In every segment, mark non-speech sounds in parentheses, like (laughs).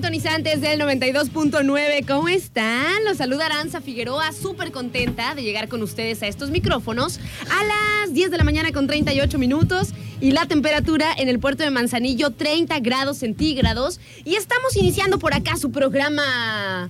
Sintonizantes del 92.9. ¿Cómo están? Los saluda Aranza Figueroa, súper contenta de llegar con ustedes a estos micrófonos a las 10 de la mañana con 38 minutos y la temperatura en el puerto de Manzanillo 30 grados centígrados. Y estamos iniciando por acá su programa.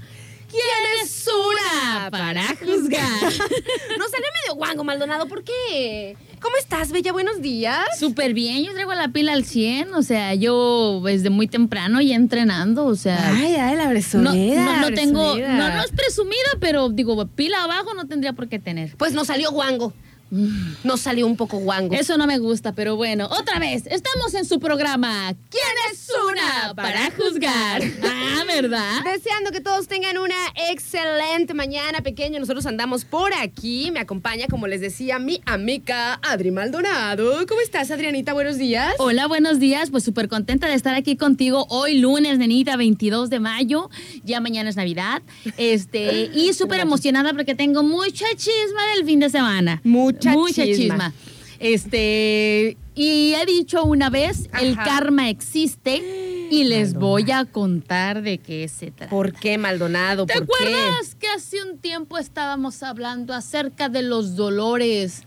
¿Quién es una para juzgar? (laughs) Nos salió medio guango, Maldonado. ¿Por qué? ¿Cómo estás, Bella? Buenos días. Súper bien, yo traigo la pila al 100, o sea, yo desde muy temprano ya entrenando, o sea... Ay, ay, la presumida. no, no la tengo, no, no es presumida, pero digo, pila abajo no tendría por qué tener. Pues nos salió guango. Nos salió un poco guango. Eso no me gusta, pero bueno, otra vez, estamos en su programa. ¿Quién es una para juzgar? Ah, ¿verdad? Deseando que todos tengan una excelente mañana, pequeño. Nosotros andamos por aquí. Me acompaña, como les decía, mi amiga Adri Maldonado. ¿Cómo estás, Adrianita? Buenos días. Hola, buenos días. Pues súper contenta de estar aquí contigo hoy, lunes, nenita, 22 de mayo. Ya mañana es Navidad. Este, y súper emocionada porque tengo mucha chisma del fin de semana. Mucha Mucha chisma. chisma. Este, y he dicho una vez, el karma existe y les voy a contar de qué se trata. ¿Por qué, Maldonado? ¿Te ¿Por acuerdas que hace un tiempo estábamos hablando acerca de los dolores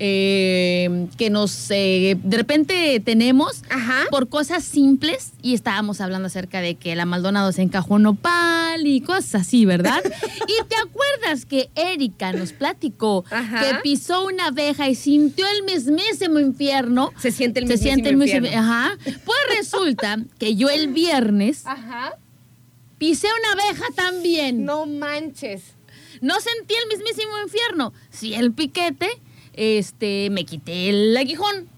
eh, que nos eh, de repente tenemos Ajá. por cosas simples y estábamos hablando acerca de que la Maldonado se encajó nopal y cosas así, ¿verdad? (laughs) y te acuerdas que Erika nos platicó Ajá. que pisó una abeja y sintió el mismísimo infierno. Se siente el Se mismísimo siente el mismísimo- infierno. Ajá. Pues resulta que yo el viernes? Ajá. pisé una abeja también. No manches. No sentí el mismísimo infierno. Sí, el piquete, este, me quité el aguijón.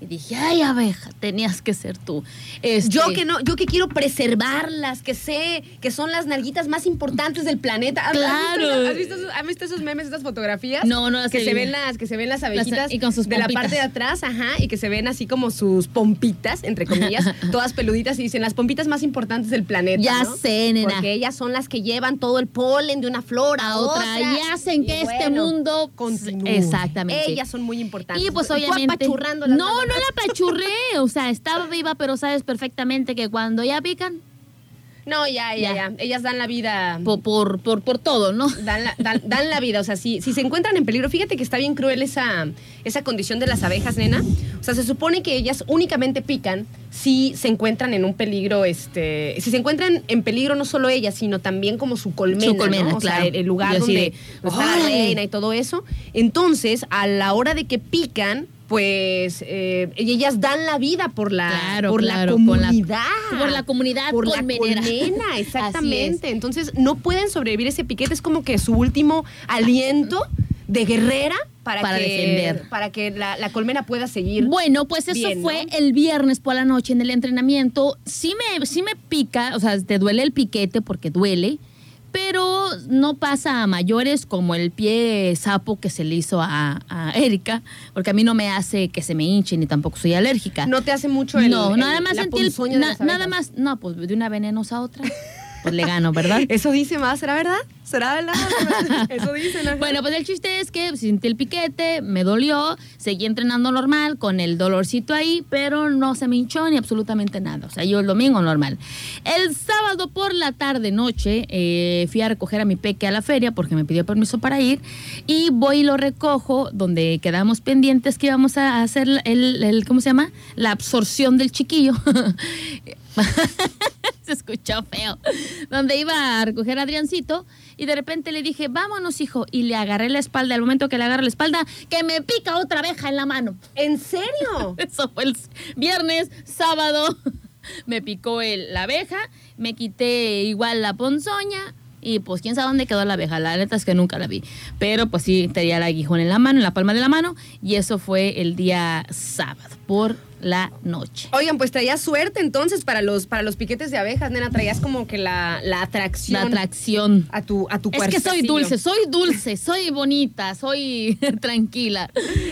Y dije, ay, abeja, tenías que ser tú. Este, Yo que no, yo que quiero preservarlas, que sé que son las nalguitas más importantes del planeta. ¿Has- Claro. ¿Has visto, has visto esos, ¿has visto esos memes, esas fotografías? No, no las que se ven las, que se ven las abejitas y con sus de la parte de atrás, ajá, y que se ven así como sus pompitas, entre comillas, (laughs) todas peluditas y dicen las pompitas más importantes del planeta. Ya ¿no? sé, nena. Porque ellas son las que llevan todo el polen de una flor a a otra y hacen que este mundo continúe. Exactamente. Ellas son muy importantes. Y pues obviamente. No, no la apachurré. O sea, estaba viva, pero sabes perfectamente que cuando ya pican, No, ya, ya, ya, Ya. Ellas dan la vida. por, por, por, por todo, ¿no? Dan la, dan, dan la vida, o sea, si, si se encuentran en peligro, fíjate que está bien cruel esa, esa condición de las abejas, nena. O sea, se supone que ellas únicamente pican si se encuentran en un peligro, este, si se encuentran en peligro no solo ellas, sino también como su colmena, Su colmena, ¿no? O sea, claro. el, el lugar donde, de, donde está la reina y todo eso. Entonces, a la hora de que pican, pues eh, ellas dan la vida por la, Claro, por claro, la la- comunidad. por la comunidad por la colmena, (laughs) exactamente. Entonces no pueden sobrevivir ese piquete, es como que su último aliento de guerrera para, Para que, defender. para que la, la colmena pueda seguir. Bueno, pues eso Bien, fue ¿no? el viernes por la noche en el entrenamiento. Sí me, sí me pica, o sea, te duele el piquete porque duele, pero no pasa a mayores como el pie sapo que se le hizo a, a Erika, porque a mí no me hace que se me hinche ni tampoco soy alérgica. no te hace mucho el no, el- nada más sentí el- na- las nada más, no, pues de una venenosa a otra, (laughs) pues le gano, ¿verdad? (laughs) Eso dice más, ¿será verdad? ¿Será verdad? (laughs) Eso dicen. ajá. Bueno, pues el chiste es que sentí el piquete, me dolió, seguí entrenando normal con el dolorcito ahí, pero no se me hinchó ni absolutamente nada. O sea, yo el domingo normal. El sábado por la tarde, noche, eh, fui a recoger a mi peque a la feria porque me pidió permiso para ir y voy y lo recojo donde quedamos pendientes que íbamos a hacer el, el- ¿cómo se llama? La absorción del chiquillo. (laughs) (laughs) se escuchó feo. Donde iba a recoger a Adriancito y de repente le dije, vámonos, hijo. Y le agarré la espalda. Al momento que le agarré la espalda, que me pica otra abeja en la mano. ¿En serio? (laughs) Eso fue el viernes, sábado. Me picó el- la abeja, me quité igual la ponzoña. Y pues quién sabe dónde quedó la abeja. La neta es que nunca la vi. Pero pues sí tenía el aguijón en la mano, en la palma de la mano. Y eso fue el día sábado, por la noche. Oigan, pues traías suerte entonces para los, para los piquetes de abejas, nena. Traías como que la, la atracción La atracción. a tu, a tu Es que soy dulce, soy dulce, soy bonita, soy (laughs) tranquila.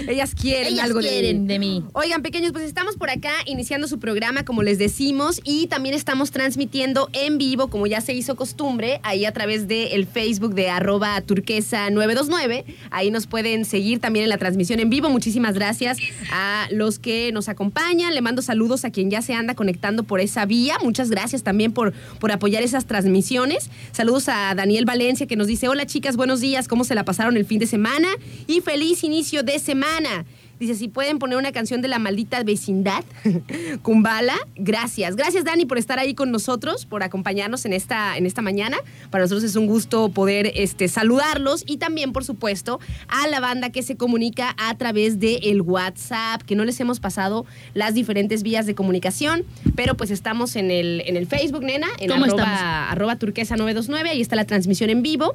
Ellas quieren Ellas algo quieren de de mí. Oigan, pequeños, pues estamos por acá iniciando su programa, como les decimos, y también estamos transmitiendo en vivo, como ya se hizo costumbre, ahí a través del Facebook de arroba turquesa 929. Ahí nos pueden seguir también en la transmisión en vivo. Muchísimas gracias a los que nos acompañan. Le mando saludos a quien ya se anda conectando por esa vía. Muchas gracias también por, por apoyar esas transmisiones. Saludos a Daniel Valencia que nos dice, hola chicas, buenos días, ¿cómo se la pasaron el fin de semana? Y feliz inicio de semana. Dice, si pueden poner una canción de la maldita vecindad, (laughs) Kumbala, gracias. Gracias, Dani, por estar ahí con nosotros, por acompañarnos en esta, en esta mañana. Para nosotros es un gusto poder este, saludarlos y también, por supuesto, a la banda que se comunica a través del el WhatsApp, que no les hemos pasado las diferentes vías de comunicación, pero pues estamos en el, en el Facebook, nena, en ¿Cómo arroba, arroba turquesa 929, ahí está la transmisión en vivo.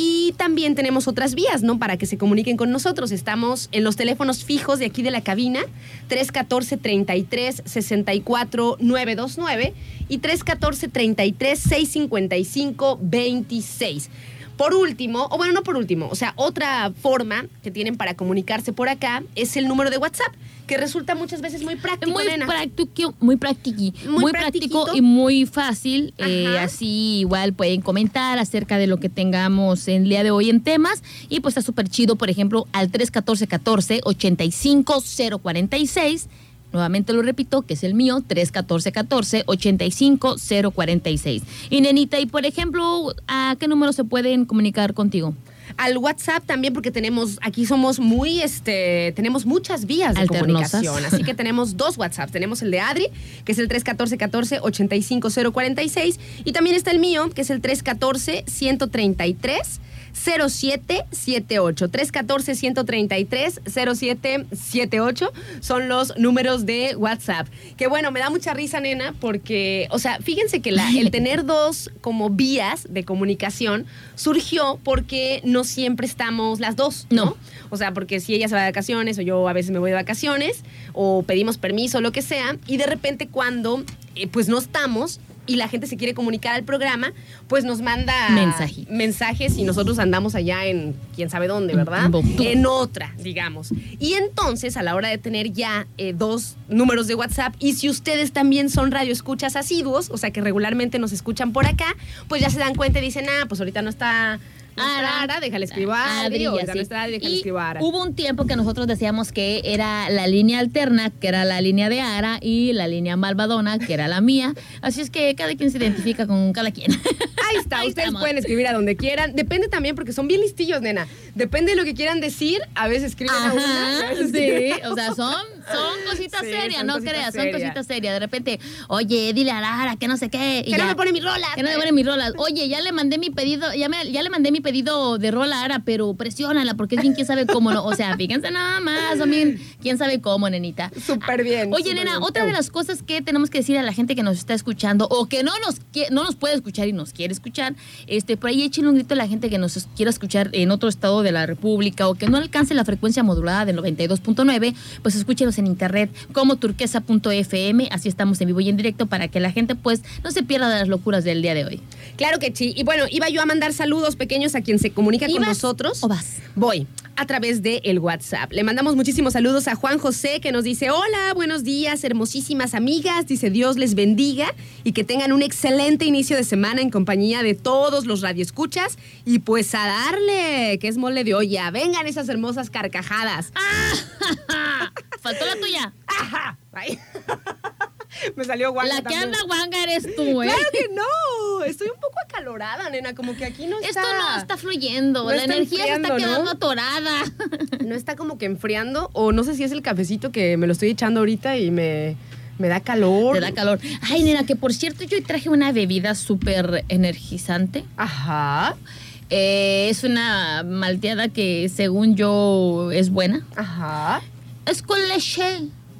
Y también tenemos otras vías, ¿no? Para que se comuniquen con nosotros. Estamos en los teléfonos fijos de aquí de la cabina, 314-33-64-929 y 314-33-655-26. Por último, o bueno, no por último, o sea, otra forma que tienen para comunicarse por acá es el número de WhatsApp, que resulta muchas veces muy práctico, Muy nena. práctico, muy práctico, Muy muy, práctico y muy fácil. Eh, así igual pueden comentar acerca de lo que tengamos en el día de hoy en temas. Y pues está súper chido, por ejemplo, al 314-14-85-046. Nuevamente lo repito, que es el mío, 314-14-85-046. Y nenita, y por ejemplo, ¿a qué número se pueden comunicar contigo? al WhatsApp también porque tenemos aquí somos muy este tenemos muchas vías de Alternosas. comunicación así que (laughs) tenemos dos WhatsApps tenemos el de Adri que es el 314 14 85046 y también está el mío que es el 314 133 0778 314 133 0778 son los números de WhatsApp. Que bueno, me da mucha risa, nena, porque, o sea, fíjense que la- el tener dos como vías de comunicación surgió porque no siempre estamos las dos, ¿no? No. O sea, porque si ella se va de vacaciones o yo a veces me voy de vacaciones o pedimos permiso lo que sea, y de repente cuando eh, pues no estamos y la gente se quiere comunicar al programa, pues nos manda mensajes y nosotros andamos allá en quién sabe dónde, ¿verdad? En otra, digamos. Y entonces, a la hora de tener ya eh, dos números de WhatsApp, y si ustedes también son radioescuchas asiduos, o sea que regularmente nos escuchan por acá, pues ya se dan cuenta y dicen, ah, pues ahorita no está nuestra Ara, déjale escribo a Adri, Adri, déjale a Ara. Hubo un tiempo que nosotros decíamos que era la línea alterna, que era la línea de Ara, y la línea malvadona, que era la mía. Así es que cada quien se identifica con cada quien. (laughs) Ahí está, Ahí ustedes estamos. pueden escribir a donde quieran. Depende también porque son bien listillos, nena. Depende de lo que quieran decir, a veces escriben a una. a Ajá, veces escriben sí, a o sea, son Son (laughs) cositas Sí, serias, no creas, son cositas serias. De repente, oye, dile a Lara que no sé qué. y Que no me pone mis rolas. Que no me pone mis rolas. Oye, ya le mandé mi pedido, ya, me, ya le mandé mi pedido de rola a Ara, pero presiónala, porque es bien quién sabe cómo no. O sea, fíjense nada más, bien quién sabe cómo, nenita. Súper bien. Oye, nena, bien. otra de las cosas que tenemos que decir a la gente que nos está escuchando o que no nos no nos puede escuchar y nos quiere escuchar, este, por ahí échenle un grito a la gente que nos quiera escuchar en otro estado de la República o que no alcance la frecuencia modulada del 92.9, pues escúchenos en internet como turquesa.fm, así estamos en vivo y en directo para que la gente pues no se pierda de las locuras del día de hoy. Claro que sí. Y bueno, iba yo a mandar saludos pequeños a quien se comunica con ¿Ibas nosotros. o vas? Voy a través de el WhatsApp. Le mandamos muchísimos saludos a Juan José que nos dice, hola, buenos días, hermosísimas amigas. Dice, Dios les bendiga y que tengan un excelente inicio de semana en compañía de todos los radioescuchas. Y pues a darle, que es mole de olla. Vengan esas hermosas carcajadas. (laughs) Faltó la tuya. Ajá. Ay. (laughs) Me salió guanga la que también. anda guanga eres tú, ¿eh? Claro que no. Estoy un poco acalorada, nena. Como que aquí no está. Esto no está fluyendo, No la está energía se está quedando ¿no? atorada. No está como que enfriando. O no sé si es el cafecito que me lo estoy echando ahorita y me, me da calor. Te da calor. Ay, nena, que por cierto yo traje una bebida súper energizante. Ajá. Eh, es una malteada que según yo es buena. Ajá. Es con leche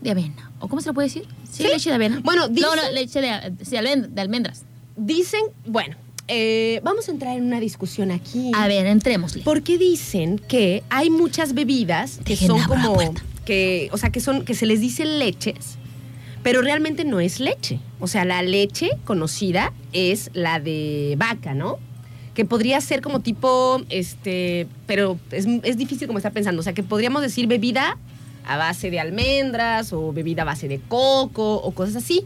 de avena. ¿O cómo se le puede decir? Sí, leche de avena. Bueno, No, dicen- no, leche de, de almendras. Dicen, bueno, eh, vamos a entrar en una discusión aquí. A ver, entrémosle. Porque dicen que hay muchas bebidas que Dejen son como que, o sea, que son que se les dice leches, pero realmente no es leche. O sea, la leche conocida es la de vaca, ¿no? Que podría ser como tipo, este, pero es, es difícil como estar pensando. O sea, que podríamos decir bebida a base de almendras o bebida a base de coco o cosas así.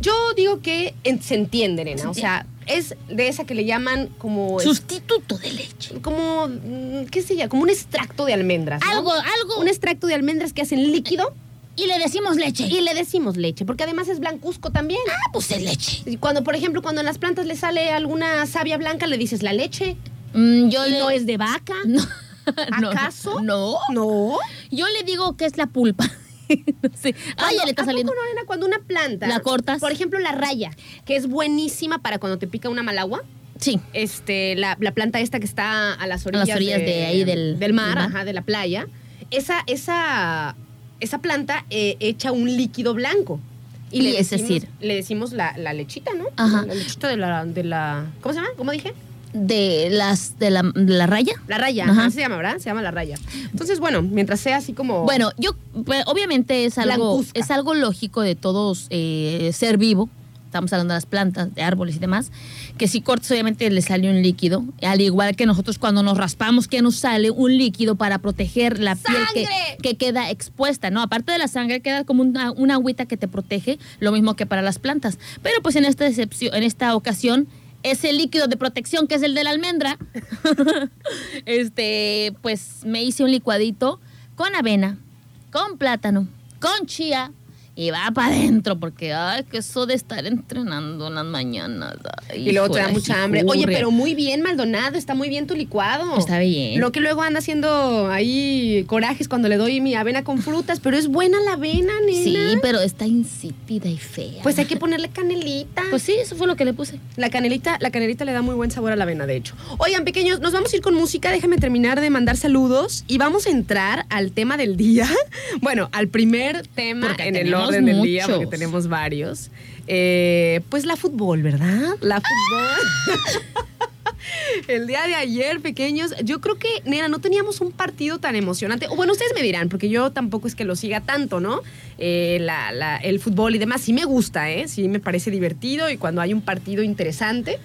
Yo digo que en- se entiende, nena. O sea, es de esa que le llaman como Sustituto de leche. como, mm, ¿qué se llama? Como un extracto de almendras. ¿no? Algo, algo. Un extracto de almendras que hacen líquido Y le decimos leche. y le decimos leche, porque además es blancuzco también. Ah, pues es leche. Y cuando, por ejemplo, cuando en las plantas le sale alguna savia blanca, le dices la leche. Mm, yo Y le... no es de vaca. No. (laughs) No, ¿Acaso? No. No. Yo le digo que es la pulpa. (laughs) no sé. Ah, ya le está ¿A poco saliendo. Cuando una planta... La cortas. Por ejemplo, la raya, que es buenísima para cuando te pica una malagua. Sí. este, la, la planta esta que está a las orillas, las orillas de ahí del- del mar, mar. ajá, de la playa, esa, esa, esa planta eh, echa un líquido blanco. Y le es decimos, decir- le decimos la, la lechita, ¿no? Ajá. La lechita de la, de la. ¿Cómo se llama? ¿Cómo dije? De las de la, de la raya. La raya. Ajá. Se llama, ¿verdad? Se llama la raya. Entonces, bueno, mientras sea así como. Bueno, yo pues, obviamente es algo Blancuzca. es algo lógico de todos eh, ser vivo. Estamos hablando de las plantas, de árboles y demás, que si cortas obviamente le sale un líquido, al igual que nosotros cuando nos raspamos que nos sale un líquido para proteger la piel que, queda expuesta, ¿no? Aparte de la sangre queda como una, una agüita que te protege, lo mismo que para las plantas. Pero pues en esta excepción, en esta ocasión ese líquido de protección que es el de la almendra, (laughs) este, pues me hice un licuadito con avena, con plátano, con chía y va para adentro porque ay, que eso de estar entrenando en las mañanas. ay, Y luego te da mucha hambre. Oye, pero muy bien, Maldonado. Está muy bien tu licuado. Está bien. Lo que luego anda haciendo ahí corajes cuando le doy mi avena con frutas, pero es buena la avena, nena. Sí, pero está insípida y fea. Pues hay que ponerle canelita. Pues sí, eso fue lo que le puse. La canelita, la canelita le da muy buen sabor a la avena, de hecho. Oigan, pequeños, nos vamos a ir con música. Déjame terminar de mandar saludos y vamos a entrar al tema del día. (laughs) Bueno, al primer tema Porque en el tenemos orden del día, porque tenemos varios. Eh, pues la fútbol, ¿verdad? La fútbol. (laughs) El día de ayer, pequeños, yo creo que, nena, no teníamos un partido tan emocionante. O bueno, ustedes me dirán, porque yo tampoco es que lo siga tanto, ¿no? Eh, la- la- el fútbol y demás. Sí me gusta, ¿eh? Sí me parece divertido y cuando hay un partido interesante,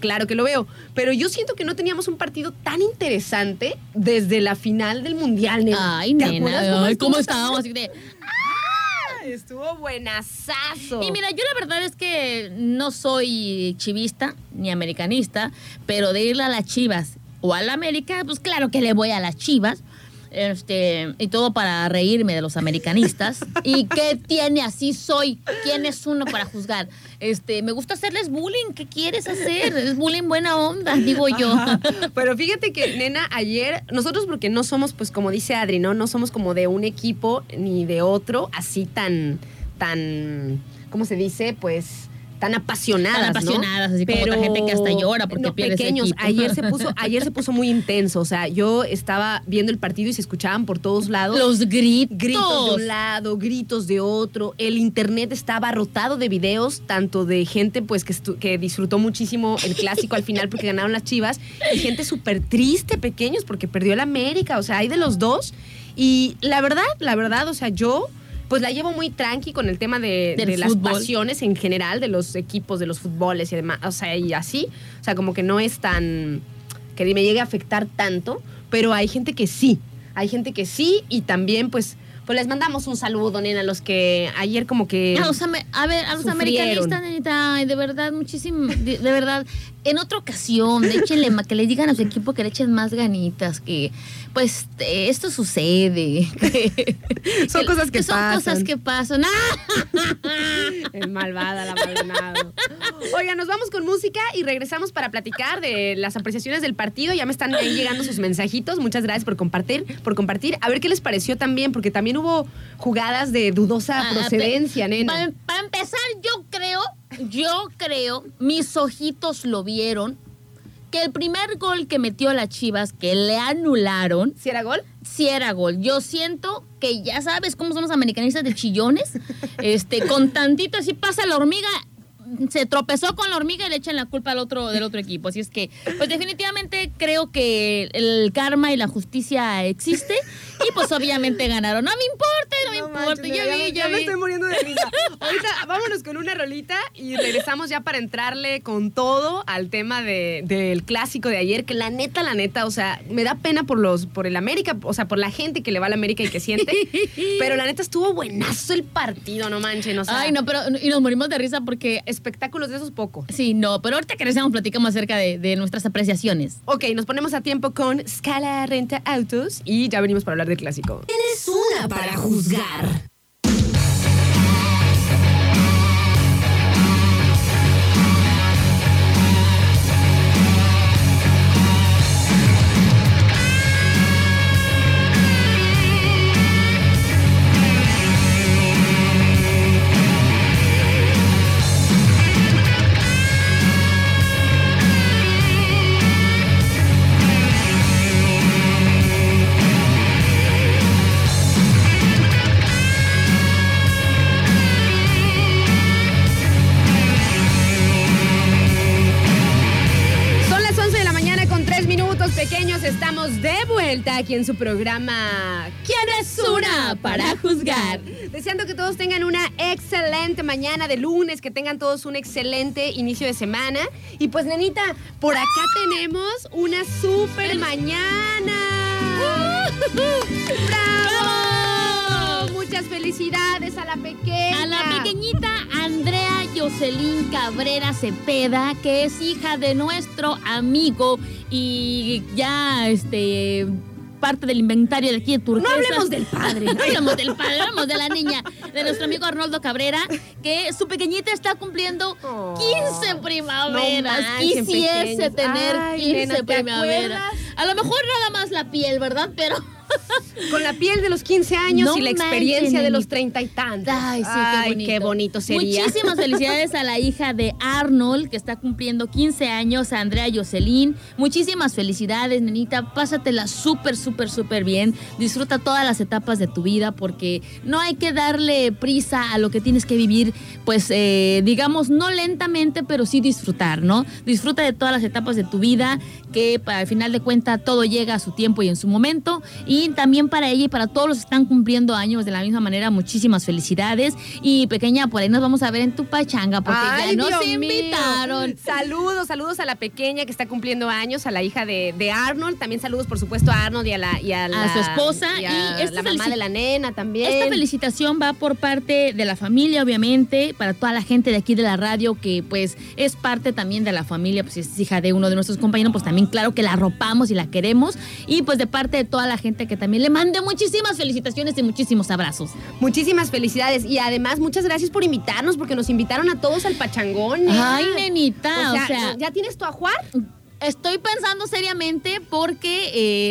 claro que lo veo. Pero yo siento que no teníamos un partido tan interesante desde la final del Mundial, nena. Ay, ¿Te nena, acuerdas ay, estuvo ¿cómo esa- estábamos? Así de- Estuvo buenazazo. Y mira, yo la verdad es que no soy chivista ni americanista, pero de irle a las chivas o a la América, pues claro que le voy a las chivas. Este, y todo para reírme de los americanistas. ¿Y qué tiene? Así soy. ¿Quién es uno para juzgar? Este, me gusta hacerles bullying. ¿Qué quieres hacer? Es bullying buena onda, digo yo. Pero fíjate que, nena, ayer, nosotros porque no somos, pues como dice Adri, ¿no? No somos como de un equipo ni de otro, así tan, tan, ¿cómo se dice? Pues tan apasionadas, Tan ¿no? apasionadas, así como otra gente que hasta llora porque no, pierde pequeños. Ayer se puso, ayer se puso muy intenso. O sea, yo estaba viendo el partido y se escuchaban por todos lados. Los gritos. Gritos de un lado, gritos de otro. El internet estaba rotado de videos, tanto de gente pues que, que disfrutó muchísimo el clásico al final porque ganaron las Chivas, y gente súper triste, pequeños, porque perdió el América. O sea, hay de los dos. Y la verdad, la verdad, o sea, yo pues la llevo muy tranqui con el tema de, las pasiones en general, de los equipos, de los fútboles y demás. O sea, y así. O sea, como que no es tan. que me llegue a afectar tanto. Pero hay gente que sí. Hay gente que sí. Y también, pues. Pues les mandamos un saludo, nena, a los que ayer como que. A los, ame- a ver, a los americanistas, nenita, de verdad, muchísimo, de, de verdad, en otra ocasión, échenle, que le digan a su equipo que le echen más ganitas, que pues eh, esto sucede. (laughs) que- Son cosas que son pasan. cosas que pasan. ¡Ah! (laughs) El malvada, la Maldonado. Oiga, nos vamos con música y regresamos para platicar de las apreciaciones del partido. Ya me están ahí llegando sus mensajitos. Muchas gracias por compartir, por compartir. A ver qué les pareció también, porque también hubo jugadas de dudosa Ah, procedencia, nena. Para, para empezar, yo creo, yo creo, mis ojitos lo vieron, que el primer gol que metió la Chivas, que le anularon, ¿Si era gol? si era gol. Yo siento que ya sabes cómo son los americanistas de chillones. (laughs) Este, con tantito así pasa la hormiga, se tropezó con la hormiga y le echan la culpa al otro del otro equipo. Así es que, pues definitivamente creo que el karma y la justicia existe y pues obviamente ganaron. No me importa, no me importa. manches, ya vi, me- ya me vi. estoy muriendo de risa. Ahorita vámonos con una rolita y regresamos ya para entrarle con todo al tema de- del clásico de ayer, que la neta, la neta, o sea, me da pena por los, por el América, o sea, por la gente que le va al América y que siente. pero la neta estuvo buenazo el partido, no manchen. O sea, Ay, no, pero y nos morimos de risa porque espectáculos de esos poco. sí, no, pero ahorita que regresamos platicamos acerca de, de nuestras apreciaciones. Ok, nos ponemos a tiempo con Scala Renta Autos y ya venimos para hablar del clásico. Tienes una para juzgar. Vuelta aquí en su programa ¿Quién es una para juzgar? Deseando que todos tengan una excelente mañana de lunes, que tengan todos un excelente inicio de semana. Y pues, nenita, por acá tenemos una super mañana. ¡Bravo! Muchas felicidades a la pequeña. A la pequeñita Andrea Jocelyn Cabrera Cepeda, que es hija de nuestro amigo y ya este parte del inventario de aquí de Turquesa. No hablemos del padre. (laughs) No hablemos del padre, hablemos de la niña, de nuestro amigo Arnoldo Cabrera, que su pequeñita está cumpliendo Oh. 15 primaveras. No Quisiese tener Ay, 15 nena, ¿te primaveras. A lo mejor nada más la piel, ¿verdad? Pero (laughs) Con la piel de los 15 años No y la manchen, experiencia de los treinta y tantos. Ay, sí, qué bonito. qué bonito sería. Muchísimas felicidades a la hija de Arnold, que está cumpliendo 15 años, a Andrea Jocelyn. Muchísimas felicidades, nenita. Pásatela súper, súper, súper bien. Disfruta todas las etapas de tu vida, porque no hay que darle prisa a lo que tienes que vivir, pues, eh, digamos, no lentamente, pero sí disfrutar, ¿no? Disfruta de todas las etapas de tu vida, que al final de cuentas todo llega a su tiempo y en su momento. Y también para ella y para todos los que están cumpliendo años de la misma manera, muchísimas felicidades. Y pequeña, por ahí nos vamos a ver en tu pachanga, porque Ay, ya nos Dios mío. invitaron. Saludos, saludos a la pequeña que está cumpliendo años, a la hija de, de Arnold. También saludos, por supuesto, a Arnold y a, la, y a, la- su esposa. Y a Y esta la mamá de la nena también. Esta felicitación va por parte de la familia, obviamente, para toda la gente de aquí de la radio que pues es parte también de la familia, pues es hija de uno de nuestros compañeros, pues también claro que la arropamos y la queremos. Y pues de parte de toda la gente que también le mande muchísimas felicitaciones y muchísimos abrazos. Muchísimas felicidades y además muchas gracias por invitarnos porque nos invitaron a todos al pachangón. Ay, nenita, O sea, ¿ya tienes tu ajuar? Estoy pensando seriamente porque,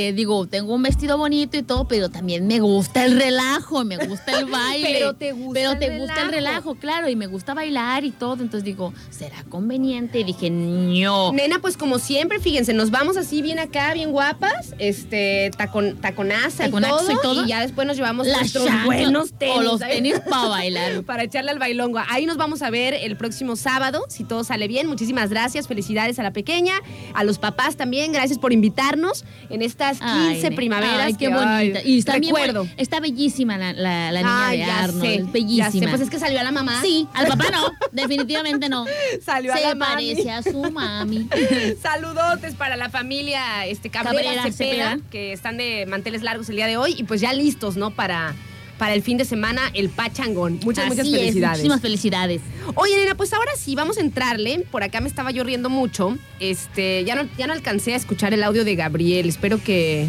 eh, digo, tengo un vestido bonito y todo, pero también me gusta el relajo, me gusta el (laughs) baile. Pero te gusta Pero el te gusta el relajo. relajo, claro, y me gusta bailar y todo. Entonces digo, ¿será conveniente? Y dije, no. Nena, pues como siempre, fíjense, nos vamos así bien acá, bien guapas, este, tacon, taconaza y todo, y todo. ya después nos llevamos Las nuestros buenos tenis. o los tenis para (laughs) bailar. para echarle al bailongo. Ahí nos vamos a ver el próximo sábado, si todo sale bien. Muchísimas gracias, felicidades a la pequeña, a los papás también, gracias por invitarnos en estas 15 Ay, ne- primaveras. Ay, qué que, bonita. ay, Y está bien recuerdo. buena- Está bellísima la, la- la niña de Arnold. sé, bellísima. Ya sé, pues es que salió a la mamá. Sí, al papá no, definitivamente no. (laughs) Salió a Se la mami. parece a su mami. (laughs) Saludotes para la familia este, Cabrera, Cabrera, Cepeda, Cepeda. que están de manteles largos el día de hoy y pues ya listos, ¿no? Para, para el fin de semana, el Pachangón. Muchas, muchas Así es, felicidades. muchísimas felicidades. Oye, nena, pues ahora sí, vamos a entrarle. Por acá me estaba yo riendo mucho. Este, ya no, ya no alcancé a escuchar el audio de Gabriel. Espero que.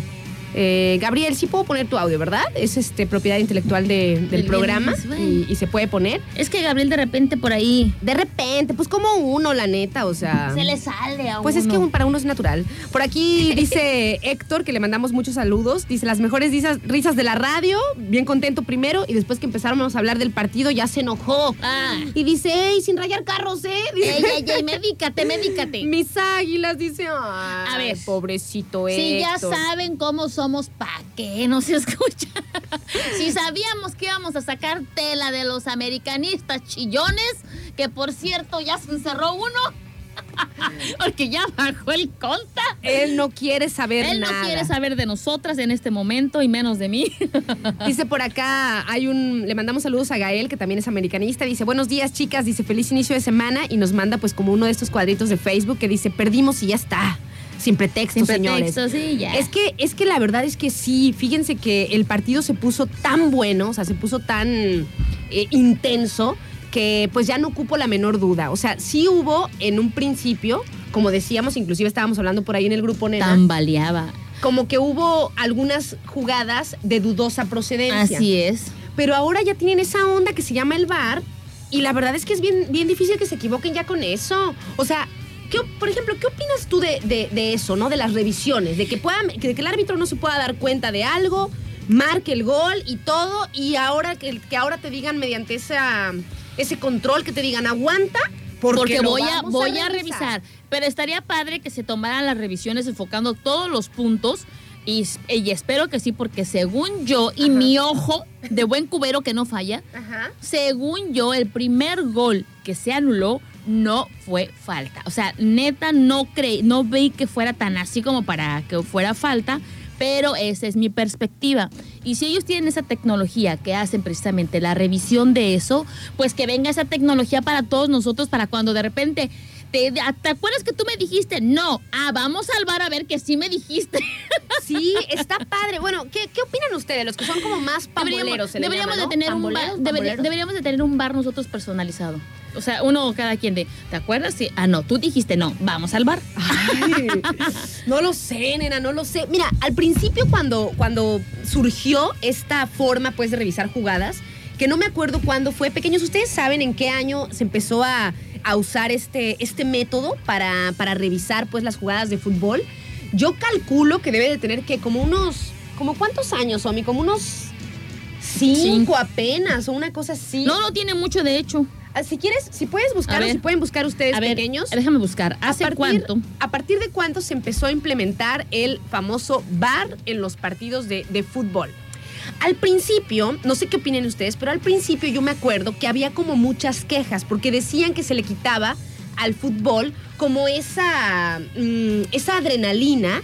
Eh, Gabriel, sí puedo poner tu audio, ¿verdad? Es este propiedad intelectual de- del programa y, y se puede poner. Es que Gabriel de repente por ahí De repente, pues como uno, la neta, o sea. se le sale a Pues es que un- para uno es natural. Por aquí (laughs) dice Héctor, que le mandamos muchos saludos. Dice las mejores risas, risas de la radio. Bien contento primero. Y después que empezaron a hablar del partido, ya se enojó. Ah. Y dice, ey, sin rayar carros, ¿eh? Dice, Ey, ey, ey, medícate, medícate. (laughs) Mis águilas, dice. Ay, A ver. pobrecito Si ya saben cómo somos, ¿pa' qué (laughs) no se escucha? si sabíamos que íbamos a sacar tela de los americanistas chillones, que por cierto ya se encerró uno, (laughs) porque ya bajó el conta. Él no quiere saber Él no nada. quiere saber de nosotras en este momento y menos de mí. (laughs) Dice por acá, hay un, le mandamos saludos a Gael, que también es americanista. Dice, buenos días, chicas. Dice, feliz inicio de semana. Y nos manda pues como uno de estos cuadritos de Facebook que dice, perdimos y ya está. Sin pretextos, Sin señores. sí, ya. Es que, es que la verdad es que sí, fíjense que el partido se puso tan bueno, o sea, se puso tan eh, intenso que pues ya no ocupo la menor duda. O sea, sí hubo en un principio, como decíamos, inclusive estábamos hablando por ahí en el grupo Nena, Tambaleaba. como que hubo algunas jugadas de dudosa procedencia. Así es. Pero ahora ya tienen esa onda que se llama el VAR y la verdad es que es bien, bien difícil que se equivoquen ya con eso. O sea, ¿qué, op- por ejemplo, ¿qué opinas tú de, de- de eso, no? De las revisiones, de que, puedan, que, que el árbitro no se pueda dar cuenta de algo, marque el gol y todo, y ahora que, que ahora te digan mediante esa, ese control que te digan aguanta. Porque, voy a, voy a revisar. Pero estaría padre que se tomaran las revisiones enfocando todos los puntos. Y, y espero que sí, porque según yo y mi ojo de buen cubero que no falla, Ajá. según yo, el primer gol que se anuló no fue falta. O sea, neta, no creí, no vi que fuera tan así como para que fuera falta, pero esa es mi perspectiva. Y si ellos tienen esa tecnología que hacen precisamente la revisión de eso, pues que venga esa tecnología para todos nosotros, para cuando de repente... ¿Te, ¿Te acuerdas que tú me dijiste? No. Ah, vamos al bar a ver que sí me dijiste. (laughs) Sí, está padre. Bueno, ¿qué, qué opinan ustedes, los que son como más pamboleros? Deberíamos, se le deberíamos llama, ¿no? de tener un bar, deberíamos de tener un bar nosotros personalizado. O sea, uno cada quien de, ¿te acuerdas? Sí. Ah, no, tú dijiste no, vamos al bar. Ay, no lo sé, nena, no lo sé. Mira, al principio cuando, cuando surgió esta forma pues de revisar jugadas, que no me acuerdo cuándo fue, pequeños, ¿ustedes saben en qué año se empezó a, a usar este, este método para, para revisar pues las jugadas de fútbol? Yo calculo que debe de tener que como unos, como cuántos años, Omi, como unos cinco, Cinco. apenas o una cosa así. No, no tiene mucho, de hecho. Ah, Si quieres, si puedes buscar si pueden buscar ustedes A ver, pequeños. déjame buscar. ¿Hace ¿A partir, cuánto? ¿A partir de cuándo se empezó a implementar el famoso VAR en los partidos de, de fútbol? Al principio, no sé qué opinen ustedes, pero al principio yo me acuerdo que había como muchas quejas porque decían que se le quitaba al fútbol como esa, mm, esa adrenalina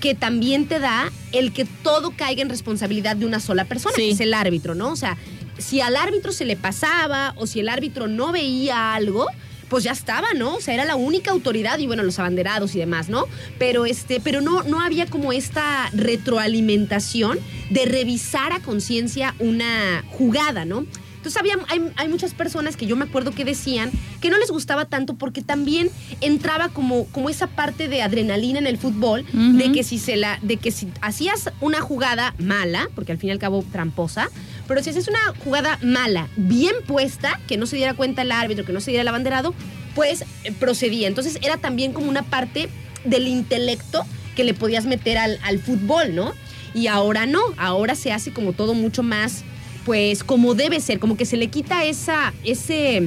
que también te da el que todo caiga en responsabilidad de una sola persona, Sí. que es el árbitro, ¿no? O sea, si al árbitro se le pasaba o si el árbitro no veía algo, pues ya estaba, ¿no? O sea, era la única autoridad y bueno, los abanderados y demás, ¿no? Pero este, pero no, no había como esta retroalimentación de revisar a conciencia una jugada, ¿no? Entonces había, hay, hay muchas personas que yo me acuerdo que decían que no les gustaba tanto porque también entraba como, como esa parte de adrenalina en el fútbol, de que si se la, de que si hacías una jugada mala, porque al fin y al cabo tramposa, pero si hacías una jugada mala, bien puesta, que no se diera cuenta el árbitro, que no se diera el abanderado, pues eh, procedía. Entonces era también como una parte del intelecto que le podías meter al, al fútbol, ¿no? Y ahora no, ahora se hace como todo mucho más, pues como debe ser, como que se le quita esa, ese,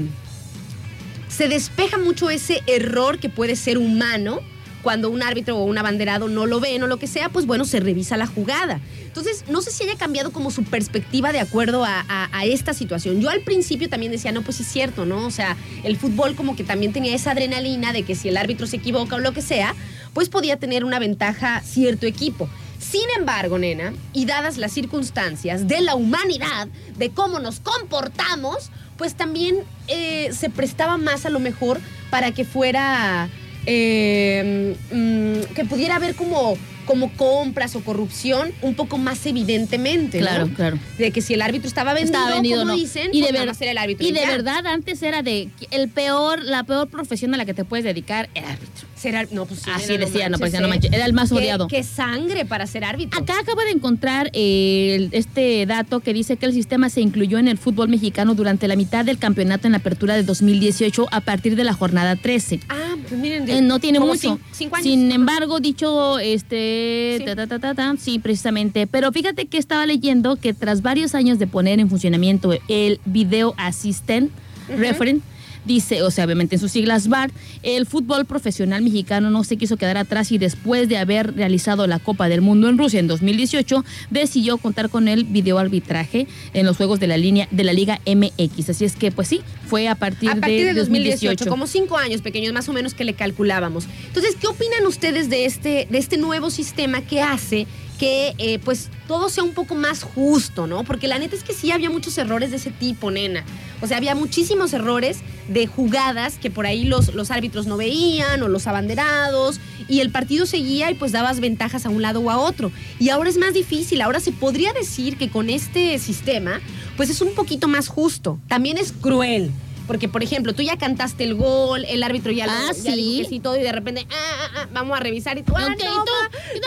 se despeja mucho ese error que puede ser humano cuando un árbitro o un abanderado no lo ven o lo que sea, pues bueno, se revisa la jugada. Entonces, no sé si haya cambiado como su perspectiva de acuerdo a, esta situación. Yo al principio también decía, no, pues es cierto, ¿no? O sea, el fútbol como que también tenía esa adrenalina de que si el árbitro se equivoca o lo que sea, pues podía tener una ventaja cierto equipo. Sin embargo, nena, y dadas las circunstancias de la humanidad, de cómo nos comportamos, pues también eh, se prestaba más a lo mejor para que fuera, eh, mm, que pudiera haber como, como compras o corrupción un poco más evidentemente, ¿no? Claro, claro. De que si el árbitro estaba vendido, Estaba vendido, como ¿no? dicen, y pues de, nada ver- más era el árbitro. y de verdad antes era de el peor, la peor profesión a la que te puedes dedicar era árbitro. Ser no, pues sí, Así decía, no, pues, no ¿eh? manches, era el más Qué- odiado. Qué sangre para ser árbitro. Acá acabo de encontrar eh, este dato que dice que el sistema se incluyó en el fútbol mexicano durante la mitad del campeonato en la apertura de 2018 a partir de la jornada 13. Ah, pues miren. Eh, no tiene mucho. cin- cinco años. Sin embargo, dicho este Sí. ta, ta, ta, ta, ta, sí, precisamente. Pero fíjate que estaba leyendo que tras varios años de poner en funcionamiento el Video Assistant. Referent, dice, o sea, obviamente en sus siglas VAR, el fútbol profesional mexicano no se quiso quedar atrás y después de haber realizado la Copa del Mundo en Rusia en 2018, decidió contar con el video arbitraje en los juegos de la línea de la Liga MX. Así es que, pues sí, fue a partir, A partir de, 2018, 2018. como cinco años pequeños más o menos que le calculábamos. Entonces, ¿qué opinan ustedes de este, de este nuevo sistema que hace que eh, pues todo sea un poco más justo, ¿no? Porque la neta es que sí había muchos errores de ese tipo, nena. O sea, había muchísimos errores de jugadas que por ahí los, los árbitros no veían o los abanderados y el partido seguía y pues dabas ventajas a un lado o a otro. Y ahora es más difícil, ahora se podría decir que con este sistema pues es un poquito más justo. También es cruel. Porque, por ejemplo, tú ya cantaste el gol, el árbitro ya, lo- Ah, ya sí. dijo que sí todo y de repente, ah, ah, ah, vamos a revisar y tú, ah, Ok, no, ¿y tú?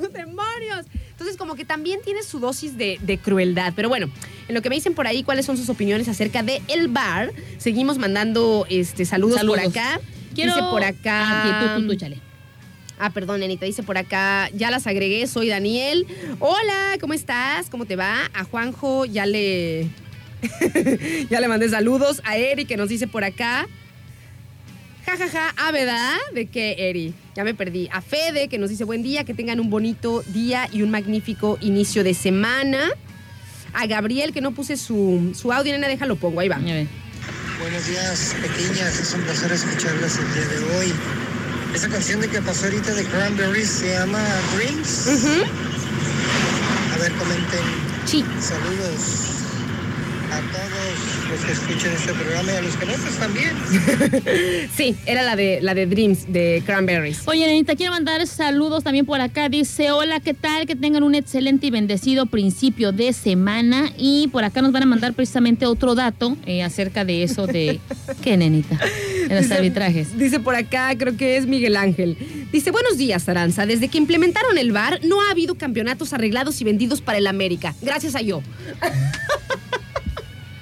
¡No! ¡Demonios! Entonces, como que también tiene su dosis de, de crueldad. Pero bueno, en lo que me dicen por ahí, ¿cuáles son sus opiniones acerca de el bar? Seguimos mandando este, saludos, por acá. Quiero... Dice por acá. Ah, tú, tú, tú, chale. Ah, perdón, Nenita, dice por acá, ya las agregué, soy Daniel. Hola, ¿cómo estás? ¿Cómo te va? A Juanjo ya le. (laughs) ya le mandé saludos. A Eri que nos dice por acá. Ja, ja, ja. Ah, ¿verdad? ¿De qué, Eri? Ya me perdí. A Fede que nos dice buen día, que tengan un bonito día y un magnífico inicio de semana. A Gabriel que no puse su, su audio, nena, déjalo pongo, ahí va. Buenos días, pequeñas. Es un placer escucharlas el día de hoy. Esa canción de que pasó ahorita de Cranberries se llama Dreams. A ver, comenten. Sí. Saludos a todos los que escuchan este programa y a los que no, pues también. (laughs) Sí, era la de, la de Dreams de Cranberries. Oye, Nenita, quiero mandar saludos también por acá. Dice, hola, ¿qué tal? Que tengan un excelente y bendecido principio de semana. Y por acá nos van a mandar precisamente otro dato eh, acerca de eso de... (laughs) ¿Qué, Nenita? De los Dice- arbitrajes. Dice por acá, creo que es Miguel Ángel. Dice, buenos días, Aranza. Desde que implementaron el VAR, no ha habido campeonatos arreglados y vendidos para el América. Gracias a yo. (laughs)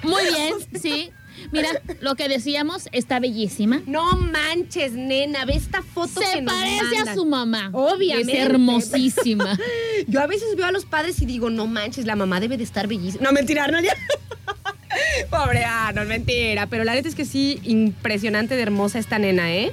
Muy bien, sí. Mira, lo que decíamos está bellísima. No manches, nena. Ve esta foto Se que nos parece a su mamá. Obviamente. Es hermosísima. (laughs) Yo a veces veo a los padres y digo, no manches, la mamá debe de estar bellísima. No, mentira, no, ya. (laughs) (laughs) Pobre, no es mentira. Pero la neta es que sí, impresionante de hermosa esta nena, ¿eh?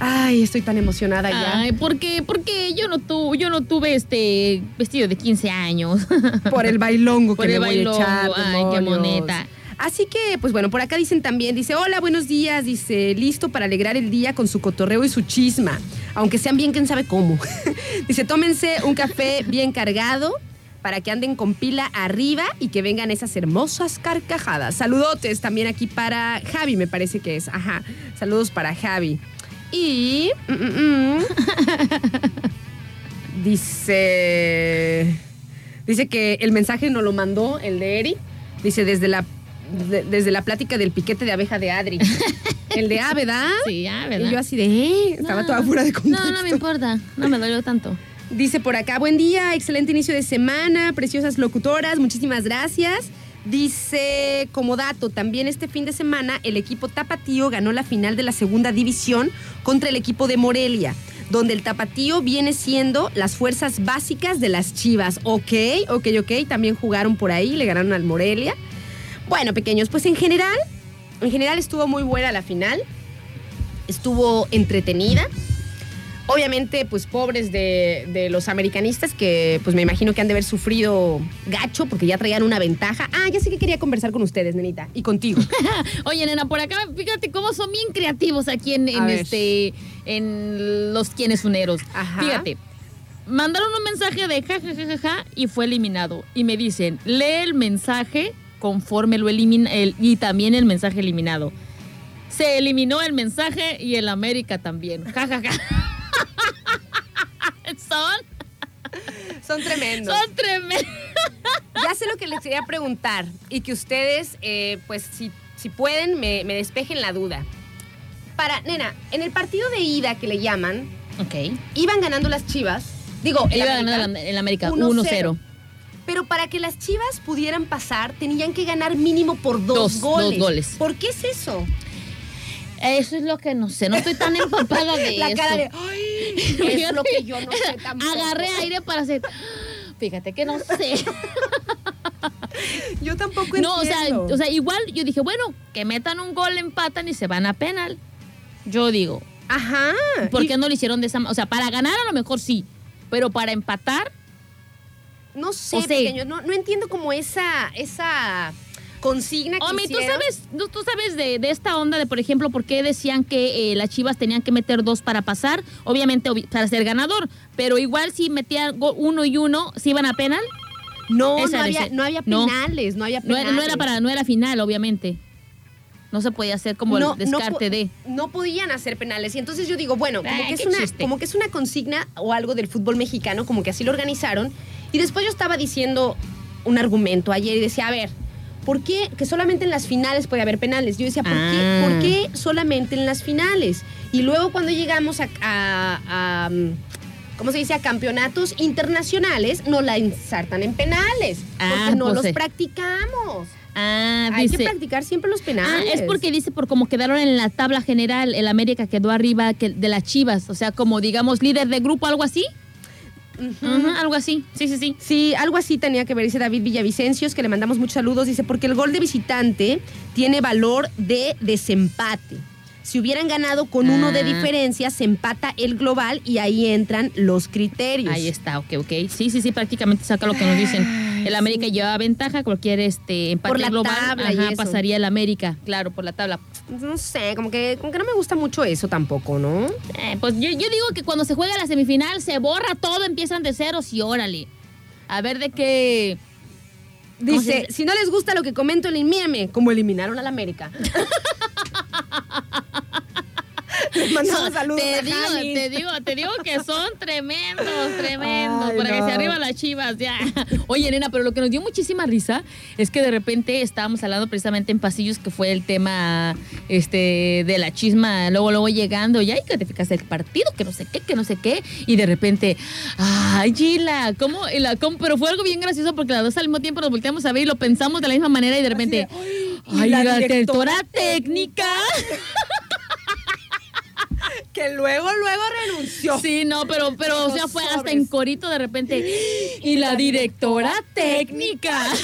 Ay, estoy tan emocionada ya. Ay, porque, porque yo no tuve, yo no tuve este vestido de 15 años. (laughs) Por el bailongo Por que el le voy a echar. ay, qué moneta. Así que, pues bueno, por acá dicen también, dice, hola, buenos días, dice, listo para alegrar el día con su cotorreo y su chisma, aunque sean bien quién sabe cómo. (laughs) dice, tómense un café bien cargado para que anden con pila arriba y que vengan esas hermosas carcajadas. Saludotes también aquí para Javi, me parece que es. Ajá, saludos para Javi. Y... mm, mm, mm. (laughs) dice... Dice que el mensaje nos lo mandó el de Eri Dice, desde la, de- desde la plática del piquete de abeja de Adri. (laughs) El de A, ¿verdad? Sí, ya, ¿verdad? Y yo así de, ¿eh? Estaba No. toda fuera de contexto. No, no me importa. No me dolió tanto. Dice por acá, buen día, excelente inicio de semana, preciosas locutoras, muchísimas gracias. Dice, como dato, también este fin de semana el equipo Tapatío ganó la final de la segunda división contra el equipo de Morelia, donde el Tapatío viene siendo las fuerzas básicas de las Chivas. Ok, ok, ok, también jugaron por ahí, le ganaron al Morelia. Bueno, pequeños, pues en general, en general estuvo muy buena la final, estuvo entretenida. Obviamente, pues pobres de, de los americanistas que pues me imagino que han de haber sufrido gacho porque ya traían una ventaja. Ah, ya sé que quería conversar con ustedes, nenita, y contigo. (laughs) Oye, nena, por acá, fíjate cómo son bien creativos aquí en, este, en los quienes uneros. Ajá. Fíjate. Mandaron un mensaje de ja, ja, ja, ja, y fue eliminado. Y me dicen, lee el mensaje conforme lo elimina, el, y también el mensaje eliminado. Se eliminó el mensaje y el América también. Ja, ja, ja. (laughs) (laughs) Son, Son tremendos. son tremendos. Ya sé lo que les quería preguntar y que ustedes, eh, pues si, si pueden, me, me despejen la duda. Para, nena, en el partido de ida que le llaman, Ok. iban ganando las Chivas. Digo, el Iba América, ganando el América 1-0. 1-0. Pero para que las Chivas pudieran pasar, tenían que ganar mínimo por dos, Dos, goles. dos goles. ¿Por qué es eso? Eso es lo que no sé. No estoy tan empapada de (laughs) La eso. cara de, ay, es lo que yo no sé (laughs) tampoco. Agarré aire para hacer. Fíjate que no sé. (laughs) Yo tampoco No, o sea, entiendo. o sea, igual yo dije, bueno, que metan un gol, empatan y se van a penal. Yo digo, Ajá. ¿por Y qué no lo hicieron de esa manera? O sea, para ganar a lo mejor sí, pero para empatar, No sé, o sea- pequeño, no, no entiendo como esa, esa consigna que Omi, ¿tú hicieron. sabes, tú, tú sabes de, de esta onda de, por ejemplo, por qué decían que eh, las chivas tenían que meter dos para pasar? Obviamente obvi- para ser ganador, pero igual si metían uno y uno, ¿sí iban a penal? No, no había, no había penales, no había penales. era, no era para, no era final, obviamente. No se podía hacer como el descarte de. No podían hacer penales. Y entonces yo digo, bueno, como, Ay, que es qué una, chiste. como que es una consigna o algo del fútbol mexicano, como que así lo organizaron. Y después yo estaba diciendo un argumento ayer y decía, a ver, ¿por qué que solamente en las finales puede haber penales? Yo decía, ¿por, Ah. qué, ¿por qué solamente en las finales? Y luego cuando llegamos a, a- a, um, ¿cómo se dice? A campeonatos internacionales, no la insertan en penales. Ah, porque no pues, los practicamos. Ah, Hay dice. que practicar siempre los Ah, penales. es porque dice por cómo quedaron en la tabla general, el América quedó arriba de las Chivas, o sea, como digamos líder de grupo, algo así. Algo así. Sí, sí, sí. Sí, algo así tenía que ver, dice David Villavicencios, que le mandamos muchos saludos. Dice, porque el gol de visitante tiene valor de desempate. Si hubieran ganado con uno de Ah. diferencia, se empata el global y ahí entran los criterios. Ahí está, ok, ok. Sí, sí, sí, prácticamente saca lo que nos dicen. (gasps) (gasps) El América lleva ventaja, cualquier este empate Por la global tabla y ajá, pasaría el América, claro, por la tabla. No sé, como que, como que no me gusta mucho eso tampoco, ¿no? Eh, pues yo, yo digo que cuando se juega la semifinal se borra todo, empiezan de ceros y órale. A ver de qué. ¿Cómo se Dice, dice? si no les gusta lo que comento, elimíname, como eliminaron al América. (laughs) Les mandamos saludos te digo, te digo, te digo que son tremendos, (laughs) tremendos. Ay, para que se arriba las chivas, ya. (laughs) Oye, nena, pero lo que nos dio muchísima risa es que de repente estábamos hablando precisamente en pasillos que fue el tema este de la chisma, luego, luego llegando, ya, y que te fijas el partido, que no sé qué, que no sé qué, y de repente, ay, Gila, ¿cómo? La, cómo? Pero fue algo bien gracioso porque las dos al mismo tiempo nos volteamos a ver y lo pensamos de la misma manera y de repente, ¿y ay, la la, directora directora técnica. (laughs) Que luego, luego renunció. Sí, no, pero, pero, o sea, fue hasta en corito de repente. (gasps) Y la directora (laughs) técnica. (laughs)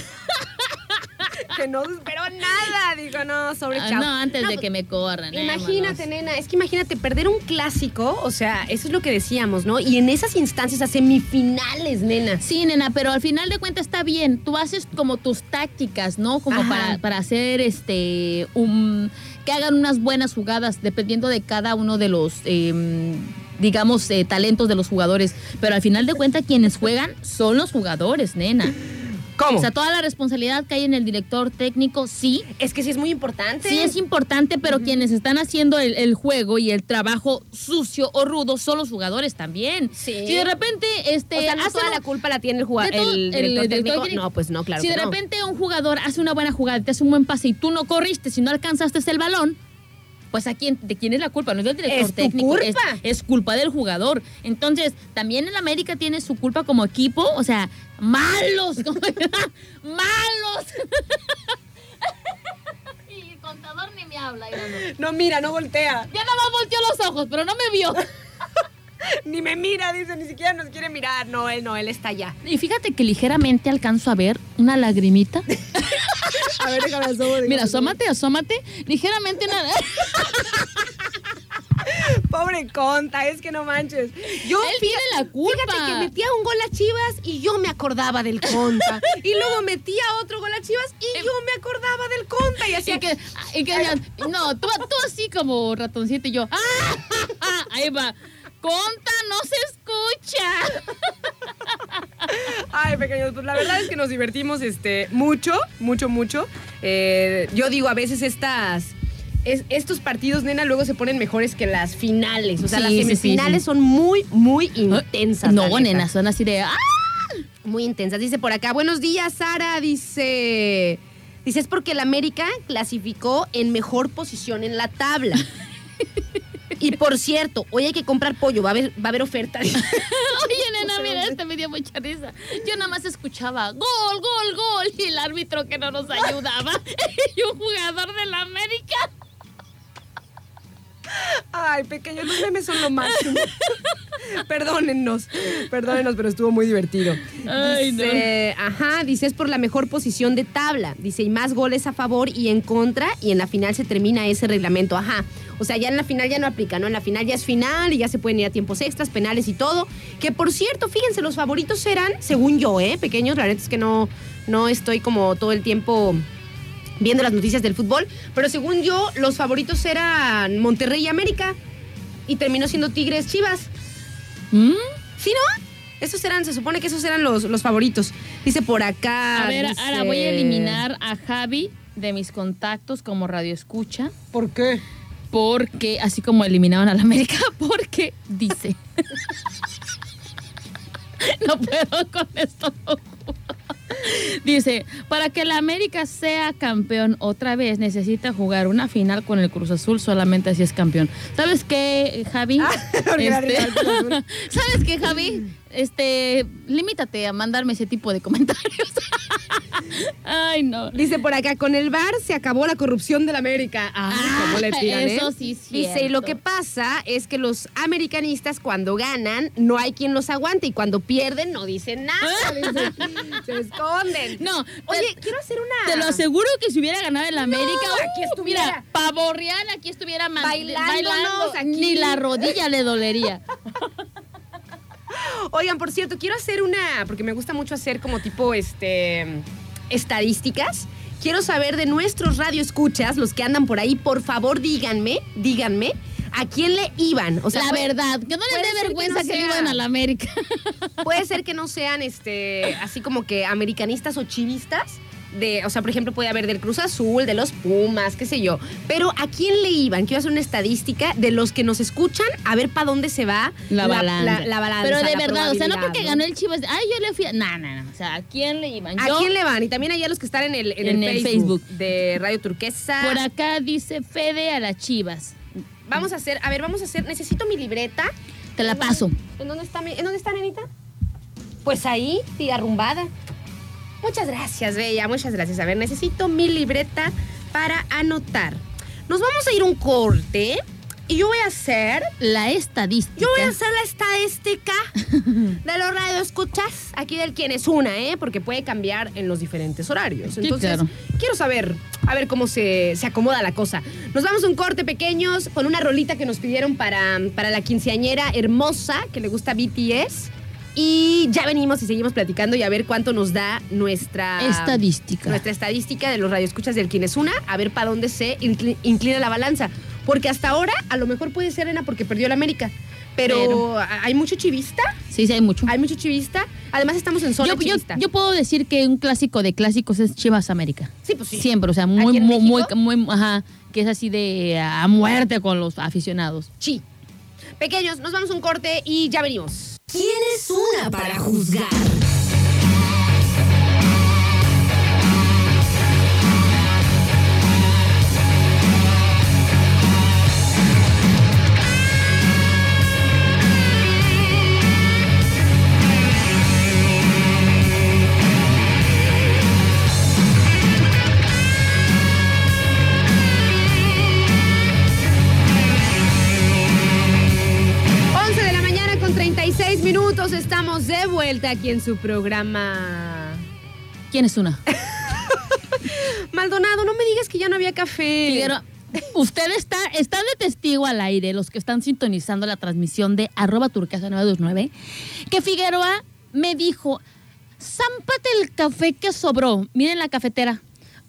Que no esperó nada. Digo, no, sobre Ah, no, antes de pues, que me corran. eh, Imagínate, nena, es que imagínate perder un clásico, o sea, eso es lo que decíamos, ¿no? Y en esas instancias, a semifinales, nena. Sí, nena, pero al final de cuentas está bien. Tú haces como tus tácticas, ¿no? Como para, para hacer este un hagan unas buenas jugadas, dependiendo de cada uno de los eh, digamos, eh, talentos de los jugadores. Pero al final de cuentas, quienes juegan son los jugadores, nena. ¿Cómo? O sea, toda la responsabilidad que hay en el director técnico, sí. Es que sí es muy importante. Sí es importante, pero quienes están haciendo el, el juego y el trabajo sucio o rudo son los jugadores también. Sí. Si de repente este, o sea, no toda un- la culpa la tiene el jugador, el director director técnico. técnico. No, pues no, claro si que de no. repente un jugador hace una buena jugada, te hace un buen pase y tú no corriste, si no alcanzaste el balón, pues a quién, de quién es la culpa, no es del director Es tu técnico, culpa. Es, es culpa del jugador. Entonces, también el América tiene su culpa como equipo, o sea, malos, (laughs) malos. (laughs) y el contador ni me habla. no. No, mira, no voltea. Ya nada más volteó los ojos, pero no me vio. (laughs) (laughs) Ni me mira, dice, ni siquiera nos quiere mirar. No, él no, él está allá. Y fíjate que ligeramente alcanzo a ver una lagrimita. (laughs) A ver, déjame asomo. Mira, asómate, asómate. Ligeramente una. (laughs) Pobre Conta, es que no manches. Yo Él tiene la culpa. Fíjate que metía un gol a Chivas y yo me acordaba del Conta. y luego metía otro gol a Chivas y yo me acordaba del Conta. Y así Y que, y que no, tú, tú así como ratoncito y yo, ¡ah! Ahí va. Conta, no se escucha. (laughs) Ay, pequeños, pues la verdad es que nos divertimos este, mucho, mucho, mucho. Eh, yo digo, a veces estas. es- estos partidos, nena, luego se ponen mejores que las finales. O sea, Sí, las sí, semifinales sí. son muy, muy intensas. No, neta. nena, son así de, ¡ah! Muy intensas. Dice por acá, buenos días, Sara. Dice, dice, es porque el América clasificó en mejor posición en la tabla. (laughs) y por cierto, hoy hay que comprar pollo, va a haber, va a haber oferta. (laughs) Oye, nena, mira, este me dio mucha risa. Yo nada más escuchaba gol, gol, gol. Y el árbitro que no nos ayudaba. (laughs) y un jugador de la América. Ay, pequeños, los memes son lo máximo. (laughs) Perdónennos, perdónennos, pero estuvo muy divertido. Ay, no. ajá, dice es por la mejor posición de tabla. Dice, y más goles a favor y en contra, y en la final se termina ese reglamento. Ajá. O sea, ya en la final ya no aplica, ¿no? En la final ya es final y ya se pueden ir a tiempos extras, penales y todo. Que por cierto, fíjense, los favoritos eran, según yo, ¿eh? Pequeños, la neta es que no, no estoy como todo el tiempo viendo las noticias del fútbol, pero según yo, los favoritos eran Monterrey y América. Y terminó siendo Tigres Chivas. ¿Mm? ¿Sí, no? Esos eran, se supone que esos eran los, los favoritos. Dice por acá. A ver, dice- ahora voy a eliminar a Javi de mis contactos como radio escucha. ¿Por qué? Porque, así como eliminaron a la América, (laughs) porque dice. (laughs) no puedo con esto. no puedo. (laughs) Dice, para que la América sea campeón otra vez, necesita jugar una final con el Cruz Azul, solamente así es campeón. ¿Sabes qué, Javi? (laughs) la Este. (laughs) ¿Sabes qué, Javi? Este, limítate a mandarme ese tipo de comentarios. (laughs) Ay, no. Dice por acá, con el VAR se acabó la corrupción de la América. Ay, Ah, cómo le tiran, ¿eh? eso sí es Dice, y lo que pasa es que los americanistas cuando ganan, no hay quien los aguante. Y cuando pierden, no dicen nada. (laughs) Dice, se esconden. No, Oye, te- quiero hacer una... Te lo aseguro que si hubiera ganado el América, aquí uh, estuviera. Mira, pavo real, aquí estuviera Bailándonos aquí. Ni la rodilla le dolería. (laughs) Oigan, por cierto, quiero hacer una, porque me gusta mucho hacer como tipo, este, estadísticas. Quiero saber de nuestros radioescuchas, los que andan por ahí, por favor díganme, díganme, ¿a quién le iban? O sea, la puede- verdad, que no les dé que vergüenza no que, le iban a la América. Puede ser que no sean, este, así como que americanistas o chivistas. De, o sea, por ejemplo, puede haber del Cruz Azul, de los Pumas, qué sé yo. Pero ¿a quién le iban? Quiero hacer una estadística de los que nos escuchan, a ver para dónde se va La balanza. la- la balanza, Pero de la verdad, o sea, no porque ganó el Chivas. Ay, yo le fui a. No, no, no. O sea, ¿a quién le iban? ¿A Yo- quién le van? Y también allá los que están en el, en En el el Facebook, Facebook. de Radio Turquesa. Por acá dice Fede a las Chivas. Vamos a hacer, a ver, vamos a hacer, necesito mi libreta. Te la paso. ¿En dónde está, mi- ¿en dónde está, nenita? Pues ahí, tía arrumbada. Muchas gracias, Bella, muchas gracias. A ver, necesito mi libreta para anotar. Nos vamos a ir un corte y yo voy a hacer, La estadística. yo voy a hacer la estadística (laughs) de los radioescuchas aquí del quién es una, ¿eh? Porque puede cambiar en los diferentes horarios. Sí, Entonces, claro. quiero saber, a ver cómo se, se acomoda la cosa. Nos vamos a un corte pequeños con una rolita que nos pidieron para, para la quinceañera hermosa que le gusta BTS. Y ya venimos y seguimos platicando y a ver cuánto nos da nuestra Estadística. Nuestra estadística de los radioescuchas del quién es una, a ver para dónde se incli- inclina la balanza. Porque hasta ahora, a lo mejor puede ser Elena porque perdió la América. Pero, hay mucho chivista Sí, sí, hay mucho. hay mucho chivista. Además estamos en zona Yo, chivista. yo puedo decir que un clásico de clásicos es Chivas América. Sí, pues sí. Siempre, o sea, ¿Aquí muy, muy, muy, muy- ajá, que es así de a muerte con los aficionados. Sí. Pequeños, nos vamos a un corte y ya venimos. Tienes una para juzgar. Vuelta aquí en su programa. ¿Quién es una? (laughs) Maldonado, no me digas que ya no había café. Figueroa, usted está, está de testigo al aire, los que están sintonizando la transmisión de arroba turquesa 929, que Figueroa me dijo, zámpate el café que sobró. Miren la cafetera.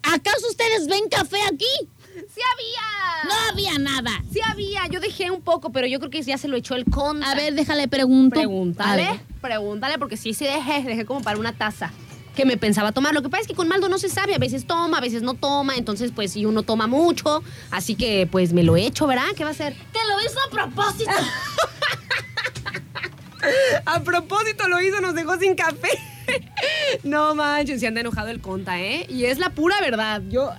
¿Acaso ustedes ven café aquí? ¡Sí había! No había nada. Sí había. Yo dejé un poco, pero yo creo que ya se lo echó el conta. A ver, déjale pregunto. Pregúntale, A ver. pregúntale, porque sí, sí dejé, dejé como para una taza que me pensaba tomar. Lo que pasa es que con Maldo no se sabe, a veces toma, a veces no toma, entonces pues si uno toma mucho, así que pues me lo he hecho, ¿verdad? ¿Qué va a hacer? Te lo hizo a propósito. (laughs) A propósito lo hizo, nos dejó sin café. (laughs) No manches, se anda enojado el Conta, ¿eh? Y es la pura verdad. Yo.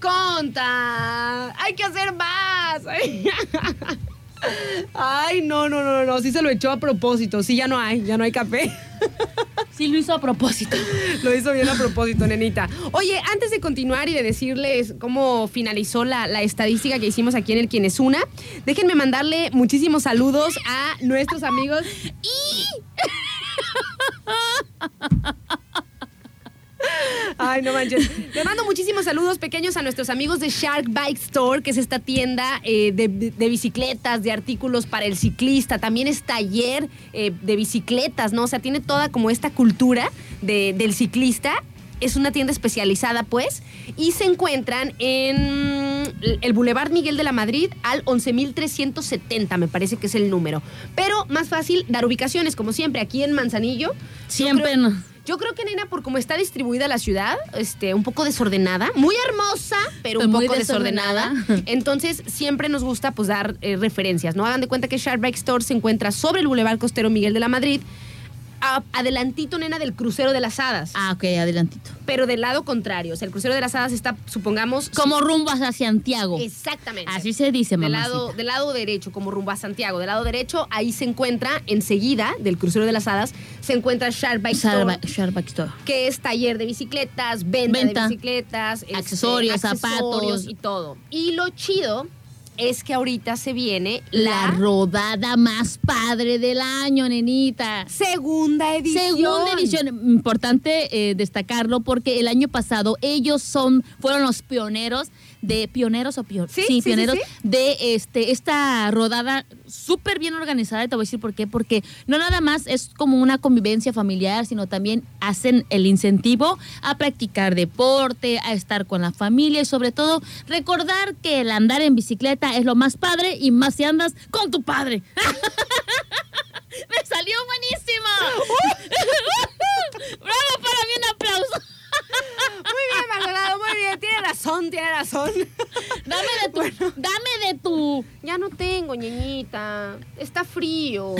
Conta, hay que hacer más. (laughs) Ay, no, no, no, no, sí se lo echó a propósito. Sí, ya no hay, ya no hay café. (laughs) Sí, lo hizo a propósito. Lo hizo bien a propósito, nenita. Oye, antes de continuar y de decirles cómo finalizó la, la estadística que hicimos aquí en el Quién es Una, déjenme mandarle muchísimos saludos a nuestros amigos. Ay, no manches. Le mando muchísimos saludos pequeños a nuestros amigos de Shark Bike Store, que es esta tienda eh, de, de bicicletas, de artículos para el ciclista. También es taller eh, de bicicletas, ¿no? O sea, tiene toda como esta cultura de- del ciclista. Es una tienda especializada, pues, y se encuentran en el Boulevard Miguel de la Madrid al 11.370, me parece que es el número. Pero más fácil dar ubicaciones, como siempre, aquí en Manzanillo. Siempre creo-. Yo creo que, nena, por cómo está distribuida la ciudad, este, un poco desordenada, muy hermosa, pero un Muy poco desordenada. desordenada. Entonces, siempre nos gusta pues dar eh, referencias, ¿no? Hagan de cuenta que Shark Bike Store se encuentra sobre el Boulevard Costero Miguel de la Madrid, a- adelantito, nena, del crucero de las hadas, Ah, ok, adelantito. pero del lado contrario. O sea, el crucero de las hadas está, supongamos... Como rumbo hacia Santiago. Exactamente. Así se dice, Del mamá. lado, del lado derecho, como rumbo a Santiago. Del lado derecho, ahí se encuentra, enseguida, del crucero de las hadas, se encuentra Shark Bike Store Sharback Store. que es taller de bicicletas, venta, Venta. de bicicletas, este, Accesorios, zapatos. y todo. Y lo chido es que ahorita se viene La la, rodada más padre del año, nenita. segunda edición. Segunda edición, importante eh, destacarlo porque el año pasado ellos son fueron los pioneros de pioneros o pio- Sí, pioneros sí. de este esta rodada súper bien organizada y te voy a decir por qué porque no nada más es como una convivencia familiar sino también hacen el incentivo a practicar deporte a estar con la familia y sobre todo recordar que el andar en bicicleta es lo más padre y más si andas con tu padre. (laughs) Me salió buenísimo. (laughs) (laughs) Bravo para mí un aplauso Muy bien, Maldonado, muy bien. Tiene razón, tiene razón. Dame de tu, dame de tu. Ya no tengo, ñeñita. Está frío.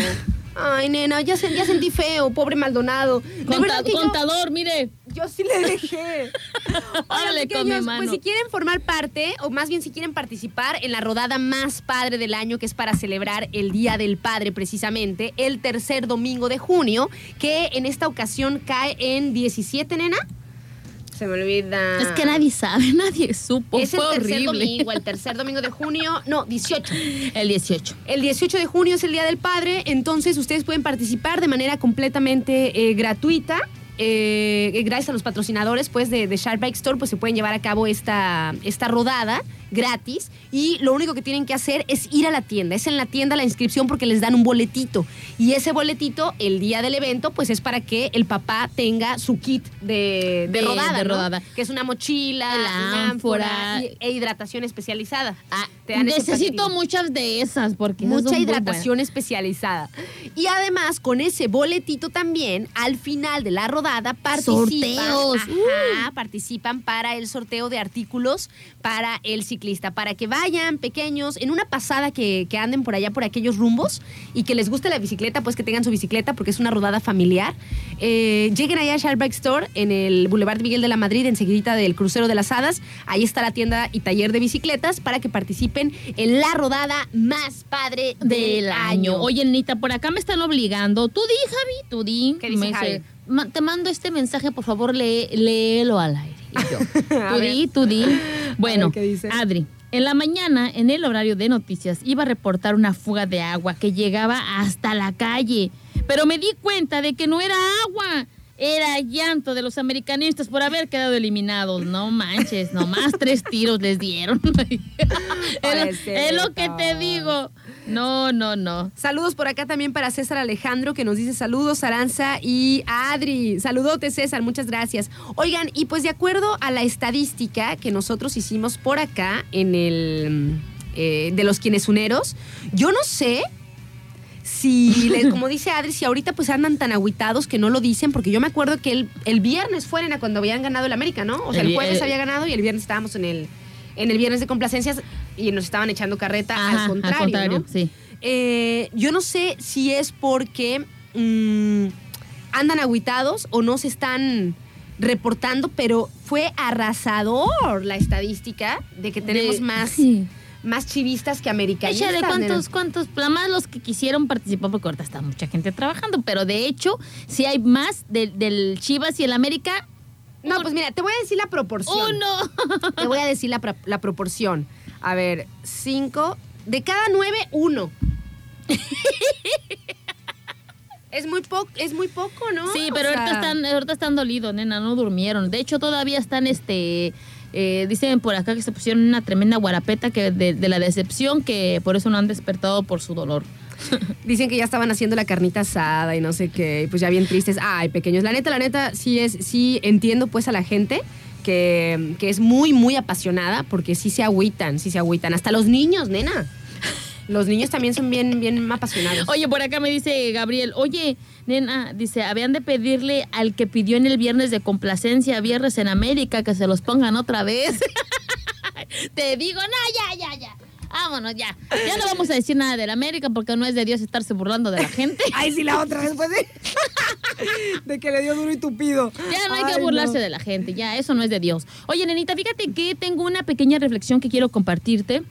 Ay, nena, ya, se- ya sentí feo, pobre Maldonado. De conta- verdad que yo- contador, mire. Yo sí le dejé. (laughs) Órale, con mi pequeños, mano. Pues si quieren formar parte, o más bien si quieren participar en la rodada más padre del año, que es para celebrar el Día del Padre precisamente, el tercer domingo de junio, que en esta ocasión cae en 17, nena. Se me olvida. Es que nadie sabe, (laughs) nadie supo. Es el tercer horrible. domingo, el tercer (laughs) domingo de junio. No, 18. El 18. El 18 de junio es el Día del Padre, entonces ustedes pueden participar de manera completamente eh, gratuita. Eh, gracias a los patrocinadores pues, de, de Shark Bike Store, pues se pueden llevar a cabo esta, esta rodada gratis y lo único que tienen que hacer es ir a la tienda. Es en la tienda la inscripción porque les dan un boletito y ese boletito el día del evento pues es para que el papá tenga su kit de, de De- rodada, de ¿no? rodada. que es una mochila, La una ánfora y- e hidratación especializada. Ah, necesito muchas de esas porque Mucha hidratación especializada. Y además, con ese boletito también, al final de la rodada, participan. Sorteos. Ajá, participan para el sorteo de artículos para el ciclista. Para que vayan pequeños en una pasada que, que anden por allá, por aquellos rumbos y que les guste la bicicleta, pues que tengan su bicicleta porque es una rodada familiar. Eh, lleguen allá a Sharp Bike Store en el Boulevard Miguel de la Madrid, enseguidita del Crucero de las Hadas. Ahí está la tienda y taller de bicicletas para que participen en la rodada más padre del año. Oye, Nita, por acá me están obligando. Tú di, Javi, tú di. ¿Qué dice Me Javi? "Ma- te mando este mensaje, por favor, lee, léelo al aire. Y yo, (laughs) A tú ver. di, tú di. Bueno, ver, ¿qué dice? Adri, en la mañana, en el horario de noticias, iba a reportar una fuga de agua que llegaba hasta la calle. Pero me di cuenta de que no era agua. Era llanto de los americanistas por haber quedado eliminados. No manches, nomás tres tiros les dieron. (laughs) es, lo- es lo que te digo. No, no, no. Saludos por acá también para César Alejandro, que nos dice saludos, Aranza y a Adri. Saludote, César, muchas gracias. Oigan, y pues de acuerdo a la estadística que nosotros hicimos por acá en el eh, de los quienes uneros, yo no sé si, (laughs) como dice Adri, si ahorita pues andan tan agüitados que no lo dicen, porque yo me acuerdo que el, el viernes fue nena, cuando habían ganado el América, ¿no? O sea, el, El- jueves había ganado y el viernes estábamos en el, en el viernes de complacencias y nos estaban echando carreta Ajá, al contrario. ¿no? sí. Eh, yo no sé si es porque mm, andan agüitados o no se están reportando, pero fue arrasador la estadística de que tenemos De- más, sí. más chivistas que americanistas. Échale cuántos, cuántos, más los que quisieron participar, porque ahorita está mucha gente trabajando, pero de hecho, si hay más del Chivas y el América, No, pues mira, te voy a decir la proporción. uno. (laughs) Te voy a decir la, pro- la proporción. A ver, cinco. De cada nueve, uno. (laughs) es muy poco, es muy poco, ¿no? Sí, O pero ahorita están, ahorita están dolidos, nena, no durmieron. De hecho, todavía están, este, eh, dicen por acá que se pusieron una tremenda guarapeta que de, de la decepción, que por eso no han despertado por su dolor. (laughs) Dicen que ya estaban haciendo la carnita asada y no sé qué, y pues ya bien tristes. Ay, pequeños. La neta, la neta, sí es, sí entiendo pues a la gente que, que es muy, muy apasionada, porque sí se agüitan, sí se agüitan. Hasta los niños, nena. Los niños también son bien, bien apasionados. Oye, por acá me dice Gabriel, oye, nena, dice, habían de pedirle al que pidió en el viernes de complacencia, viernes en América, que se los pongan otra vez. (laughs) Te digo, no, ya, ya, ya. Vámonos, ya. Ya no vamos a decir nada del América porque no es de Dios estarse burlando de la gente. (laughs) Ay, sí, la otra después de, (laughs) de que le dio duro y tupido. Ya no hay Ay, que burlarse de la gente, ya, eso no es de Dios. Oye, nenita, fíjate que tengo una pequeña reflexión que quiero compartirte.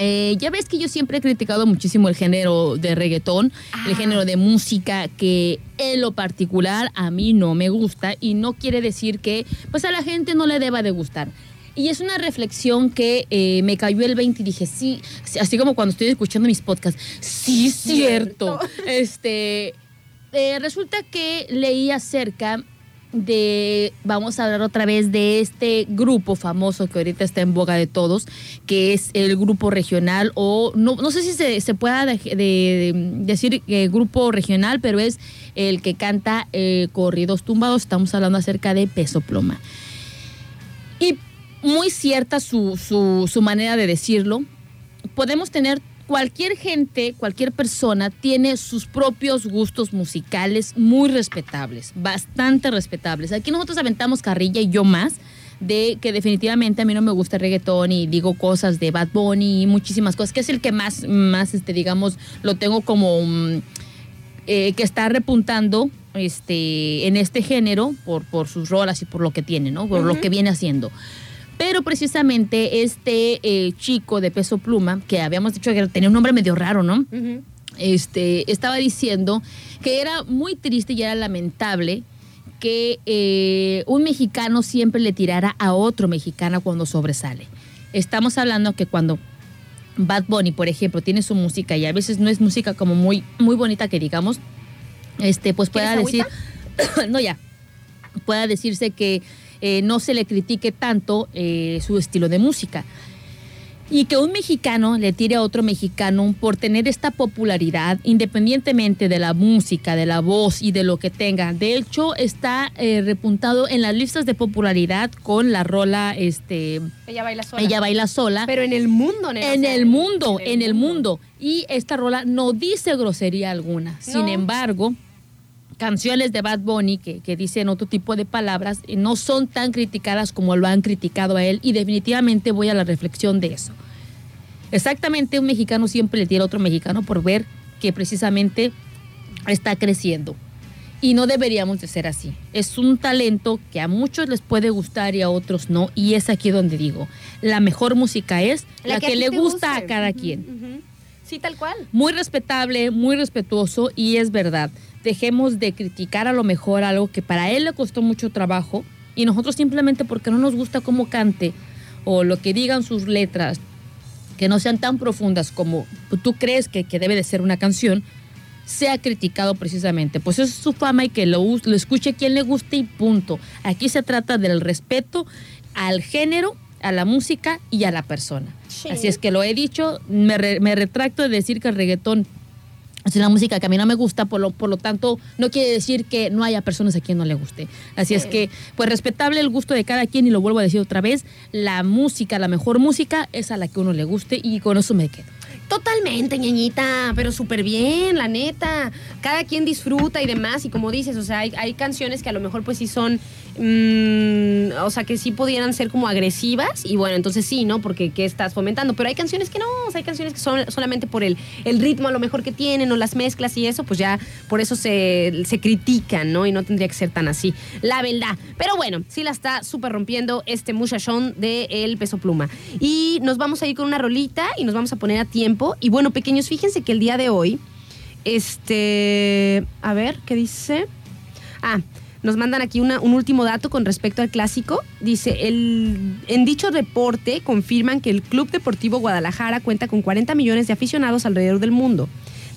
Eh, ya ves que yo siempre he criticado muchísimo el género de reggaetón, el género de música que en lo particular a mí no me gusta y no quiere decir que pues a la gente no le deba de gustar. Y es una reflexión que eh, me cayó el 20 y dije, sí, así como cuando estoy escuchando mis podcasts, sí, cierto. (laughs) Este, eh, resulta que leí acerca de, vamos a hablar otra vez de este grupo famoso que ahorita está en boga de todos, que es el grupo regional, o no, no sé si se, se pueda de- de- de decir eh, grupo regional, pero es el que canta eh, corridos tumbados, estamos hablando acerca de Peso Pluma. Y muy cierta su, su, su manera de decirlo. Podemos tener cualquier gente, cualquier persona tiene sus propios gustos musicales muy respetables, bastante respetables. Aquí nosotros aventamos carrilla y yo más de que definitivamente a mí no me gusta el reggaetón y digo cosas de Bad Bunny y muchísimas cosas, que es el que más, más este, digamos, lo tengo como mm, eh, que está repuntando este, en este género por, por sus rolas y por lo que tiene, ¿no? Por lo que viene haciendo. Pero precisamente este eh, chico de peso pluma, que habíamos dicho que tenía un nombre medio raro, ¿no? Este, estaba diciendo que era muy triste y era lamentable que eh, un mexicano siempre le tirara a otro mexicano cuando sobresale. Estamos hablando que cuando Bad Bunny, por ejemplo, tiene su música y a veces no es música como muy, muy bonita que digamos, este, pues pueda ¿Quieres decir, (coughs) no ya, pueda decirse que eh, no se le critique tanto eh, su estilo de música. Y que un mexicano le tire a otro mexicano por tener esta popularidad, independientemente de la música, de la voz y de lo que tenga. De hecho, está eh, repuntado en las listas de popularidad con la rola, este, Ella baila sola. ella baila sola. Pero en el mundo, nena, en el mundo, en el mundo. Y esta rola no dice grosería alguna. Sin No. embargo, canciones de Bad Bunny que, que dicen otro tipo de palabras eh, no son tan criticadas como lo han criticado a él y definitivamente voy a la reflexión de eso. Exactamente, un mexicano siempre le tira a otro mexicano por ver que precisamente está creciendo. Y no deberíamos de ser así. Es un talento que a muchos les puede gustar y a otros no. Y es aquí donde digo, la mejor música es la, que, le gusta a cada quien. Sí, tal cual. Muy respetable, muy respetuoso y es verdad. Dejemos de criticar a lo mejor algo que para él le costó mucho trabajo y nosotros simplemente porque no nos gusta cómo cante o lo que digan sus letras, que no sean tan profundas como tú crees que, que debe de ser una canción, sea criticado precisamente. Pues eso es su fama y que lo, lo escuche quien le guste y punto. Aquí se trata del respeto al género, a la música y a la persona. Sí. Así es que lo he dicho, me, re- me retracto de decir que el reggaetón es una música que a mí no me gusta, por lo, por lo tanto no quiere decir que no haya personas a quien no le guste. Así es que, pues respetable el gusto de cada quien y lo vuelvo a decir otra vez, la música, la mejor música es a la que uno le guste y con eso me quedo. Totalmente, ñeñita, pero súper bien, la neta. Cada quien disfruta y demás, y como dices, o sea, hay, hay canciones que a lo mejor pues sí son, mm, o sea, que sí pudieran ser como agresivas, y bueno, entonces sí, ¿no? Porque ¿qué estás fomentando? Pero hay canciones que no, o sea, hay canciones que son solamente por el, el ritmo a lo mejor que tienen, o las mezclas y eso, pues ya por eso se, se critican, ¿no? Y no tendría que ser tan así, la verdad. Pero bueno, sí la está súper rompiendo este muchachón de El Peso Pluma. Y nos vamos a ir con una rolita y nos vamos a poner a tiempo. Y bueno, pequeños, fíjense que el día de hoy, este, a ver, ¿qué dice? Ah, nos mandan aquí una- un último dato con respecto al clásico. Dice, el, en dicho reporte confirman que el Club Deportivo Guadalajara cuenta con 40 millones de aficionados alrededor del mundo.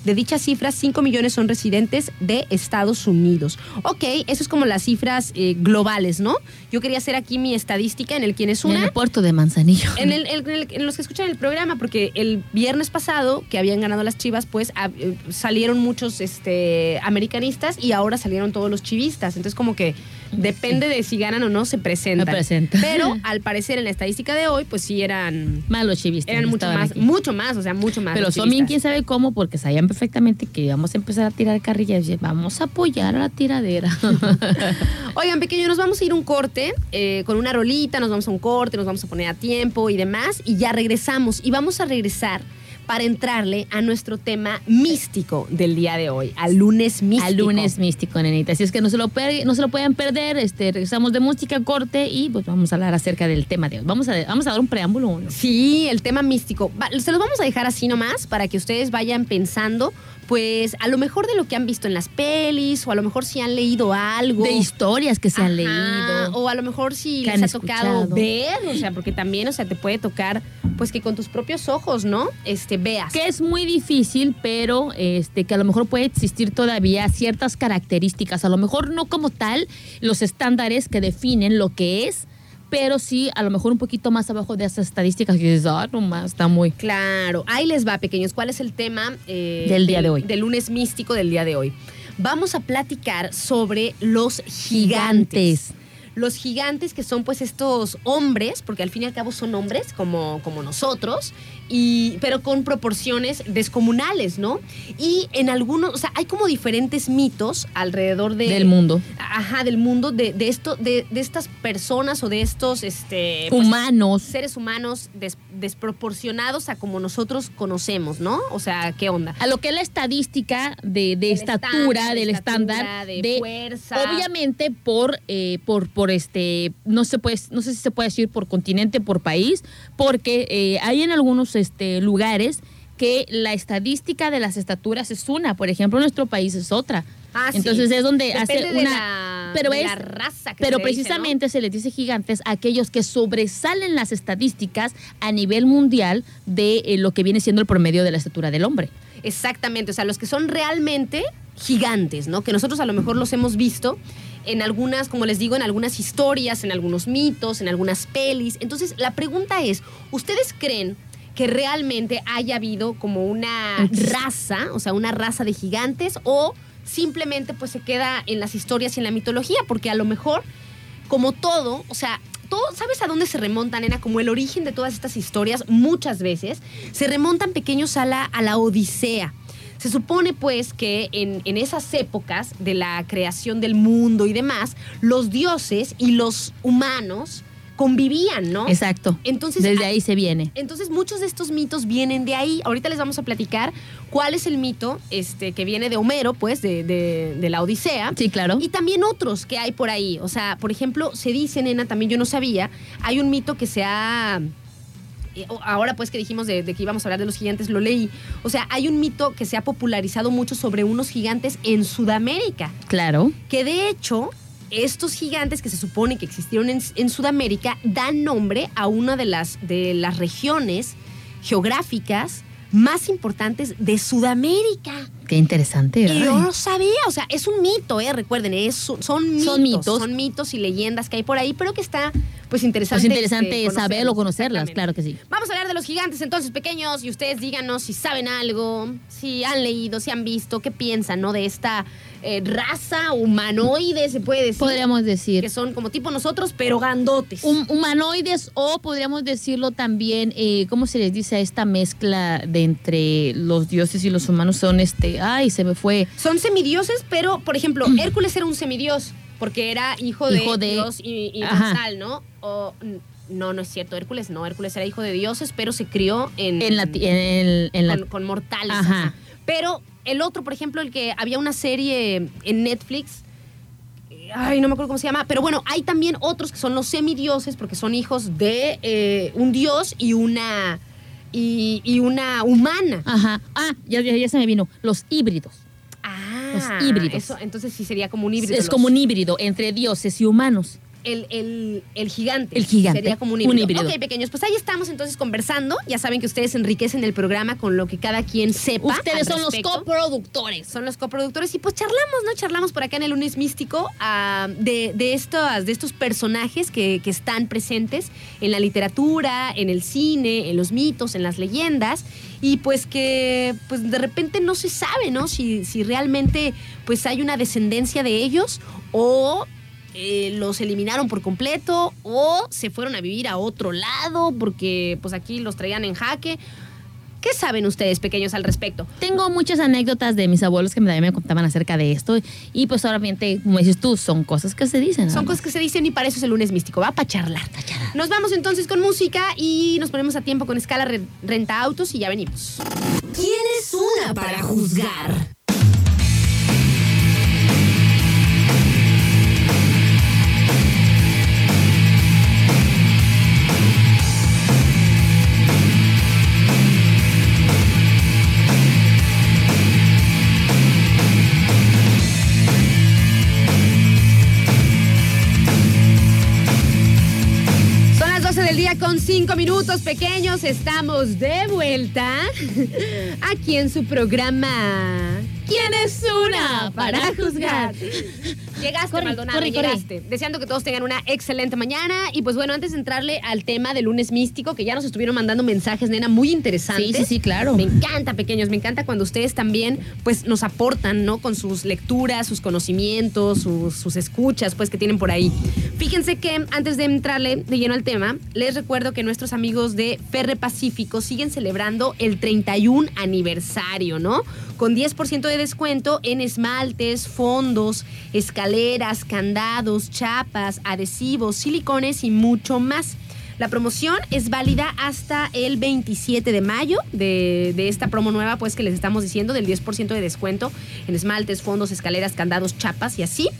De dichas cifras, 5 millones son residentes de Estados Unidos. Ok, eso es como las cifras eh, globales, ¿no? Yo quería hacer aquí mi estadística en el quién es En una. el puerto de Manzanillo. En, el- el- en el- en los que escuchan el programa, porque el viernes pasado, que habían ganado las chivas, pues a- eh, salieron muchos este, americanistas y ahora salieron todos los chivistas. Entonces, como que depende de si ganan o no, se presentan. Se presentan. Pero (laughs) al parecer, en la estadística de hoy, pues sí eran. Malos chivistas. Eran mucho más, aquí. mucho más, o sea, mucho más. Pero los chivistas. quién sabe cómo, porque sabían perfectamente que íbamos a empezar a tirar carrilla y vamos a apoyar a la tiradera. (laughs) (laughs) Oigan, pequeño, nos vamos a ir un corte eh, con una rolita, nos vamos a un corte, nos vamos a poner a tiempo y demás, y ya regresamos. Y vamos a regresar para entrarle a nuestro tema místico del día de hoy, al lunes místico. Al lunes místico, nenita. Así es que no se lo, no se lo pueden perder. Este, regresamos de música corte y pues vamos a hablar acerca del tema de hoy. Vamos a, vamos a dar un preámbulo. ¿o no? Sí, el tema místico. Va- se los vamos a dejar así nomás para que ustedes vayan pensando, pues a lo mejor de lo que han visto en las pelis, o a lo mejor si han leído algo. De historias que se han leído. O a lo mejor si les ha tocado ver, o sea, porque también, o sea, te puede tocar, pues que con tus propios ojos, ¿no? Este, veas. que es muy difícil, pero este que a lo mejor puede existir todavía ciertas características, a lo mejor no como tal los estándares que definen lo que es, pero sí a lo mejor un poquito más abajo de esas estadísticas que dices, ah, no más, está muy Claro, ahí les va, pequeños. ¿Cuál es el tema eh, Del día de hoy. Del lunes místico del día de hoy. Vamos a platicar sobre los gigantes. Los gigantes que son pues estos hombres, porque al fin y al cabo son hombres como, como nosotros, y, pero con proporciones descomunales, ¿no? Y en algunos, o sea, hay como diferentes mitos alrededor de, del mundo. Ajá, del mundo de, de esto, de, de estas personas o de estos este, pues, Humanos. seres humanos des- desproporcionados a como nosotros conocemos, ¿no? O sea, ¿qué onda? A lo que es la estadística de, de estatura, del de estándar, de fuerza. obviamente por, eh, por, por este, no se puede, no sé si se puede decir por continente, por país, porque eh, hay en algunos este, lugares que la estadística de las estaturas es una, por ejemplo, nuestro país es otra. Ah, sí. Entonces es donde Depende hace de una, la- pero de es, la raza que pero se le dice, precisamente se les dice gigantes a aquellos que sobresalen las estadísticas a nivel mundial de eh, lo que viene siendo el promedio de la estatura del hombre. Exactamente, o sea, los que son realmente gigantes, ¿no? Que nosotros a lo mejor los hemos visto en algunas, como les digo, en algunas historias, en algunos mitos, en algunas pelis. Entonces, la pregunta es, ¿ustedes creen que realmente haya habido como una raza, o sea, una raza de gigantes o simplemente pues se queda en las historias y en la mitología, porque a lo mejor, como todo, o sea, todo, ¿sabes a dónde se remontan, nena? Como el origen de todas estas historias, muchas veces, se remontan pequeños a la, a la Odisea. Se supone pues que en, en esas épocas de la creación del mundo y demás, los dioses y los humanos convivían, ¿no? Exacto. Entonces, Desde a- ahí se viene. entonces muchos de estos mitos vienen de ahí. Ahorita les vamos a platicar cuál es el mito este, que viene de Homero, pues, de, de- de la Odisea. Sí, claro. Y también otros que hay por ahí. O sea, por ejemplo, se dice, nena, también yo no sabía, hay un mito que se ha... eh, Ahora pues que dijimos de, de que íbamos a hablar de los gigantes, lo leí. O sea, hay un mito que se ha popularizado mucho sobre unos gigantes en Sudamérica Claro. que de hecho estos gigantes que se supone que existieron en, en Sudamérica dan nombre a una de las, de las regiones geográficas más importantes de Sudamérica. Qué interesante, ¿verdad? yo no sabía, o sea, es un mito, ¿eh? Recuerden, es, son, mitos, Son mitos. Son mitos y leyendas que hay por ahí, pero que está, pues, interesante. Pues interesante este, saberlo, conocerlas, Exactamente. claro que sí. Vamos a hablar de los gigantes entonces pequeños y ustedes díganos si saben algo, si han leído, si han visto, qué piensan, ¿no? De esta eh, raza humanoide, se puede decir. Podríamos decir. Que son como tipo nosotros, pero grandotes. hum- humanoides o podríamos decirlo también, eh, ¿cómo se les dice a esta mezcla de entre los dioses y los humanos? Son este, ay, se me fue. Son semidioses, pero, por ejemplo, Hércules era un semidios, porque era hijo de, Hijo de- Dios y, y. Gonzal, ¿no? O, no, no es cierto, Hércules no, Hércules era hijo de dioses, pero se crió en... En la, en, el- en la con, con mortales. Ajá. así. Pero el otro, por ejemplo, el que había una serie en Netflix. eh, Ay, no me acuerdo cómo se llama. Pero bueno, hay también otros que son los semidioses, porque son hijos de eh, un dios y una. Y, y una humana. Ajá. Ah, ya, ya, ya se me vino. Los híbridos. Ah, Los híbridos. Eso, entonces sí sería como un híbrido. Es los- como un híbrido entre dioses y humanos. El, el- el gigante. El gigante. Sería como un Un híbrido. Ok, pequeños, pues ahí estamos entonces conversando. Ya saben que ustedes enriquecen el programa con lo que cada quien sepa. Ustedes son los coproductores. son los coproductores y pues charlamos, ¿no? Charlamos por acá en el lunes místico ah, de, de, estos, de estos personajes que, que están presentes en la literatura, en el cine, en los mitos, en las leyendas y pues que pues de repente no se sabe, ¿no? Si, si realmente pues hay una descendencia de ellos o eh, los eliminaron por completo o se fueron a vivir a otro lado porque pues aquí los traían en jaque. ¿Qué saben ustedes pequeños al respecto? Tengo muchas anécdotas de mis abuelos que me, también me contaban acerca de esto. Y pues obviamente, como dices tú, son cosas que se dicen. Son cosas que se dicen y para eso es el lunes místico, va para charlar. Nos vamos entonces con música y nos ponemos a tiempo con escala Re- renta autos y ya venimos. ¿Quién es una para juzgar? Con 5 minutos pequeños. Estamos de vuelta (laughs) aquí en su programa. ¿Quién es una para juzgar? Llegaste, Corre, Maldonado, corre, corre. llegaste. Deseando que todos tengan una excelente mañana. Y pues bueno, antes de entrarle al tema del lunes místico, que ya nos estuvieron mandando mensajes, nena, muy interesantes. Sí, sí, sí, claro. Me encanta, pequeños, me encanta cuando ustedes también pues nos aportan, ¿no? Con sus lecturas, sus conocimientos, sus, sus escuchas, pues que tienen por ahí. Fíjense que antes de entrarle de lleno al tema, les recuerdo que nuestros amigos de Ferre Pacífico siguen celebrando el 31 aniversario, ¿no? Con 10% de descuento en esmaltes, fondos, escaleras, candados, chapas, adhesivos, silicones y mucho más. La promoción es válida hasta el 27 de mayo de esta promo nueva, pues que les estamos diciendo, del 10% de descuento en esmaltes, fondos, escaleras, candados, chapas y así.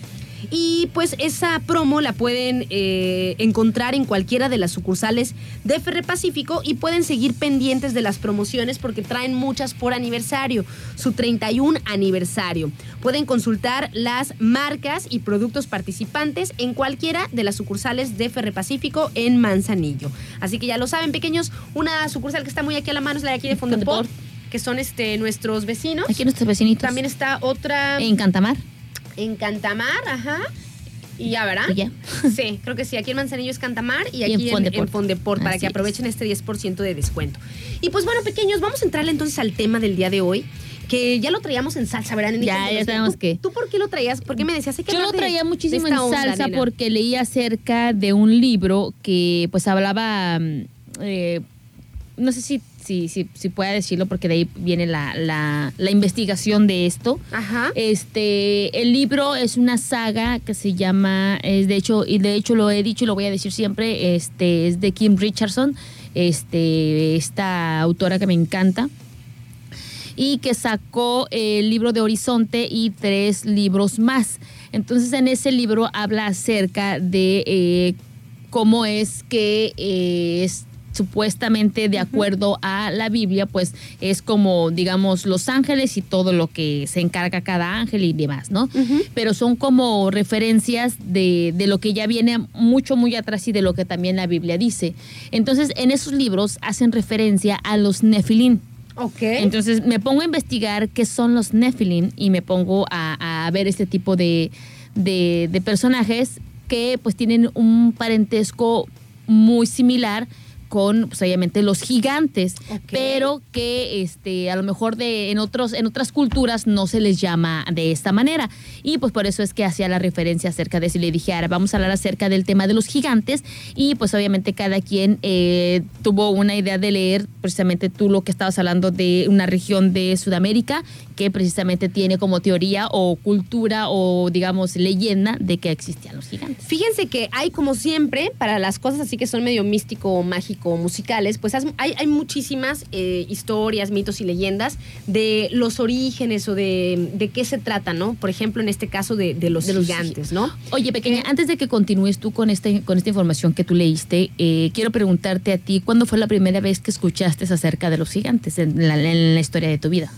Y pues esa promo la pueden eh, encontrar en cualquiera de las sucursales de Ferre Pacífico y pueden seguir pendientes de las promociones porque traen muchas por aniversario, su 31 aniversario. Pueden consultar las marcas y productos participantes en cualquiera de las sucursales de Ferre Pacífico en Manzanillo. Así que ya lo saben, pequeños, una sucursal que está muy aquí a la mano es la de aquí de Fondeport, que son este, nuestros vecinos. Aquí nuestros vecinitos. También está otra En Cantamar. En Cantamar, ajá. Y ya, ¿verdad? Y ya. (laughs) Sí, creo que sí. Aquí en Manzanillo es Cantamar y Y aquí en en, Fondeport. en Fondeport para Así que es. aprovechen este 10% de descuento. Y pues bueno, pequeños, vamos a entrarle entonces al tema del día de hoy. Que ya lo traíamos en salsa, ¿verdad? Ya, ya sabemos ¿tú- que- ¿Tú por qué lo traías? ¿Por qué me decías? Hay que Yo lo traía de muchísimo en salsa porque leí acerca de un libro que pues hablaba, mm, eh, no sé si, si, si, si pueda decirlo porque de ahí viene la, la, la investigación de esto. Ajá. Este, el libro es una saga que se llama, es de hecho, y de hecho lo he dicho y lo voy a decir siempre, este, es de Kim Richardson, este, esta autora que me encanta y que sacó el libro de Horizonte y tres libros más. Entonces en ese libro habla acerca de eh, cómo es que eh, es supuestamente de acuerdo a la Biblia, pues es como, digamos, los ángeles y todo lo que se encarga cada ángel y demás, ¿no? Pero son como referencias de, de lo que ya viene mucho, muy atrás y de lo que también la Biblia dice. Entonces, en esos libros hacen referencia a los nefilín. Ok. Entonces me pongo a investigar qué son los Nephilim y me pongo a, a ver este tipo de, de- de personajes que pues tienen un parentesco muy similar con pues, obviamente los gigantes, pero que este a lo mejor de en otros en otras culturas no se les llama de esta manera. Y pues por eso es que hacía la referencia acerca de y le dije ahora vamos a hablar acerca del tema de los gigantes y pues obviamente cada quien eh, tuvo una idea de leer precisamente tú lo que estabas hablando de una región de Sudamérica que precisamente tiene como teoría o cultura o digamos leyenda de que existían los gigantes. Fíjense que hay, como siempre, para las cosas así que son medio místico, mágico, musicales, pues hay, hay muchísimas eh, historias, mitos y leyendas de los orígenes o de, de qué se trata, ¿no? Por ejemplo, en este caso de, de los De los gigantes, ¿no? Oye, pequeña, ¿Qué? antes de que continúes tú con, este, con esta información que tú leíste, eh, quiero preguntarte a ti, ¿cuándo fue la primera vez que escuchaste acerca de los gigantes en la, en la historia de tu vida?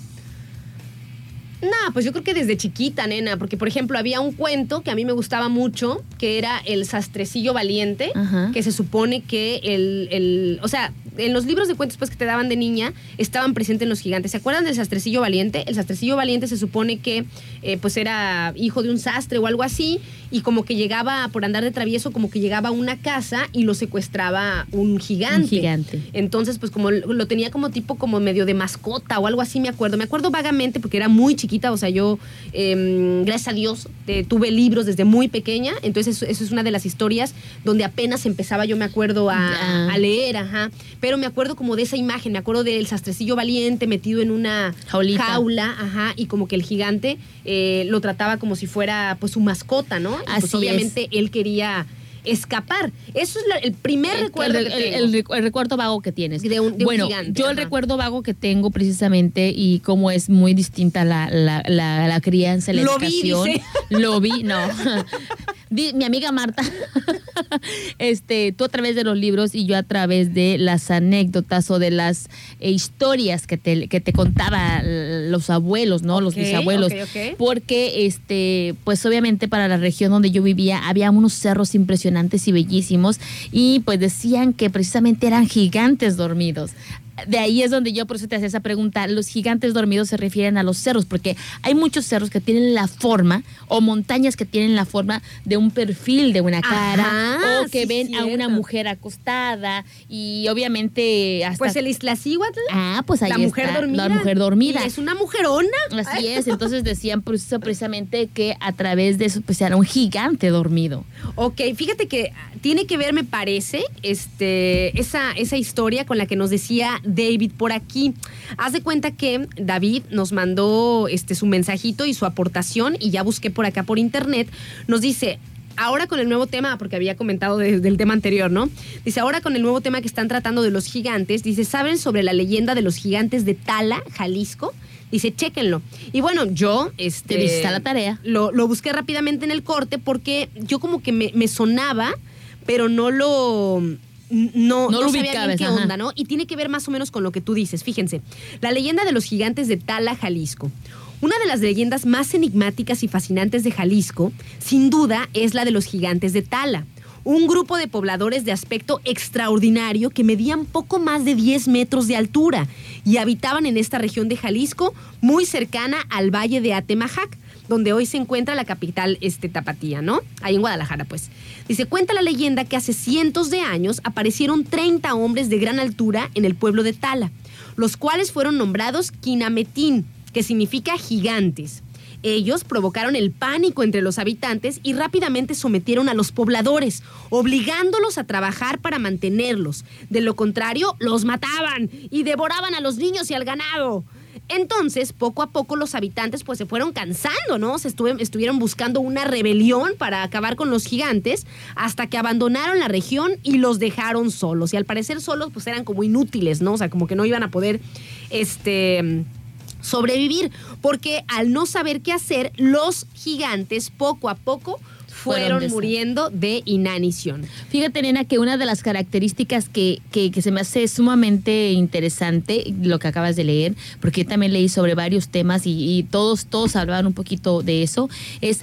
No, pues yo creo que desde chiquita, nena, porque por ejemplo había un cuento que a mí me gustaba mucho, que era El sastrecillo valiente, Ajá. que se supone que el, el- o sea, en los libros de cuentos pues que te daban de niña estaban presentes los gigantes. ¿Se acuerdan del sastrecillo valiente? El sastrecillo valiente se supone que eh, pues era hijo de un sastre o algo así y como que llegaba por andar de travieso, como que llegaba a una casa y lo secuestraba un gigante. Un gigante. Entonces, pues como lo tenía como tipo como medio de mascota o algo así, me acuerdo. Me acuerdo vagamente porque era muy chiquita, o sea, yo, em, gracias a Dios, eh, tuve libros desde muy pequeña, entonces eso, eso es una de las historias donde apenas empezaba, yo me acuerdo, a, Ya. a leer, ajá. Pero me acuerdo como de esa imagen, me acuerdo del sastrecillo valiente metido en una Jaulita. jaula, ajá, y como que el gigante eh, lo trataba como si fuera pues su mascota, ¿no? Y, Así pues es. obviamente él quería escapar. Eso es la- el primer El- recuerdo el, que recuerdo vago que tienes. De un- de un bueno, gigante, yo el recuerdo vago que tengo precisamente y cómo es muy distinta la, la, crianza, la Lo vi, educación. dice. Lo vi, no. (laughs) (laughs) Mi amiga Marta, (laughs) este, tú a través de los libros y yo a través de las anécdotas o de las eh, historias que te, que te contaba los abuelos, ¿no? los bisabuelos. ok, ok. Porque, este, pues obviamente para la región donde yo vivía había unos cerros impresionantes y bellísimos y pues decían que precisamente eran gigantes dormidos. De ahí es donde yo por eso te hacía esa pregunta. Los gigantes dormidos se refieren a los cerros, porque hay muchos cerros que tienen la forma, o montañas que tienen la forma de un perfil de una cara, Ajá, o que sí, ven a una mujer acostada, y obviamente hasta. Pues el Iztaccíhuatl. ah, pues ahí la mujer dormida. La mujer dormida. Y es una mujerona. Así es, (laughs) entonces decían precisamente que a través de eso pues era un gigante dormido. Ok, fíjate que tiene que ver, me parece, este, esa, esa historia con la que nos decía David por aquí. Haz de cuenta que David nos mandó este, su mensajito y su aportación, y ya busqué por acá por internet. Nos dice. Ahora con el nuevo tema, porque había comentado de- del tema anterior, ¿no? Dice, ahora con el nuevo tema que están tratando de los gigantes, dice, ¿saben sobre la leyenda de los gigantes de Tala, Jalisco? Dice, chéquenlo. Y bueno, yo, este... Te a la tarea. Lo, lo busqué rápidamente en el corte porque yo como que me, me sonaba, pero no lo... No, No no sabía bien qué onda, ¿no? Y tiene que ver más o menos con lo que tú dices. Fíjense, la leyenda de los gigantes de Tala, Jalisco. Una de las leyendas más enigmáticas y fascinantes de Jalisco, sin duda, es la de los gigantes de Tala. Un grupo de pobladores de aspecto extraordinario que medían poco más de 10 metros de altura y habitaban en esta región de Jalisco, muy cercana al valle de Atemajac, donde hoy se encuentra la capital este, tapatía, ¿no? Ahí en Guadalajara, pues. Dice, cuenta la leyenda que hace cientos de años aparecieron 30 hombres de gran altura en el pueblo de Tala, los cuales fueron nombrados Kinametín, que significa gigantes. Ellos provocaron el pánico entre los habitantes y rápidamente sometieron a los pobladores, obligándolos a trabajar para mantenerlos. De lo contrario, los mataban y devoraban a los niños y al ganado. Entonces, poco a poco los habitantes pues se fueron cansando, ¿no? Se estuvieron buscando una rebelión para acabar con los gigantes hasta que abandonaron la región y los dejaron solos. Y al parecer solos pues eran como inútiles, ¿no? O sea, como que no iban a poder, este sobrevivir, porque al no saber qué hacer, los gigantes poco a poco Fueron muriendo de inanición. Fíjate, nena, que una de las características que, que- que se me hace sumamente interesante, lo que acabas de leer, porque yo también leí sobre varios temas y, y todos, todos hablaban un poquito de eso, es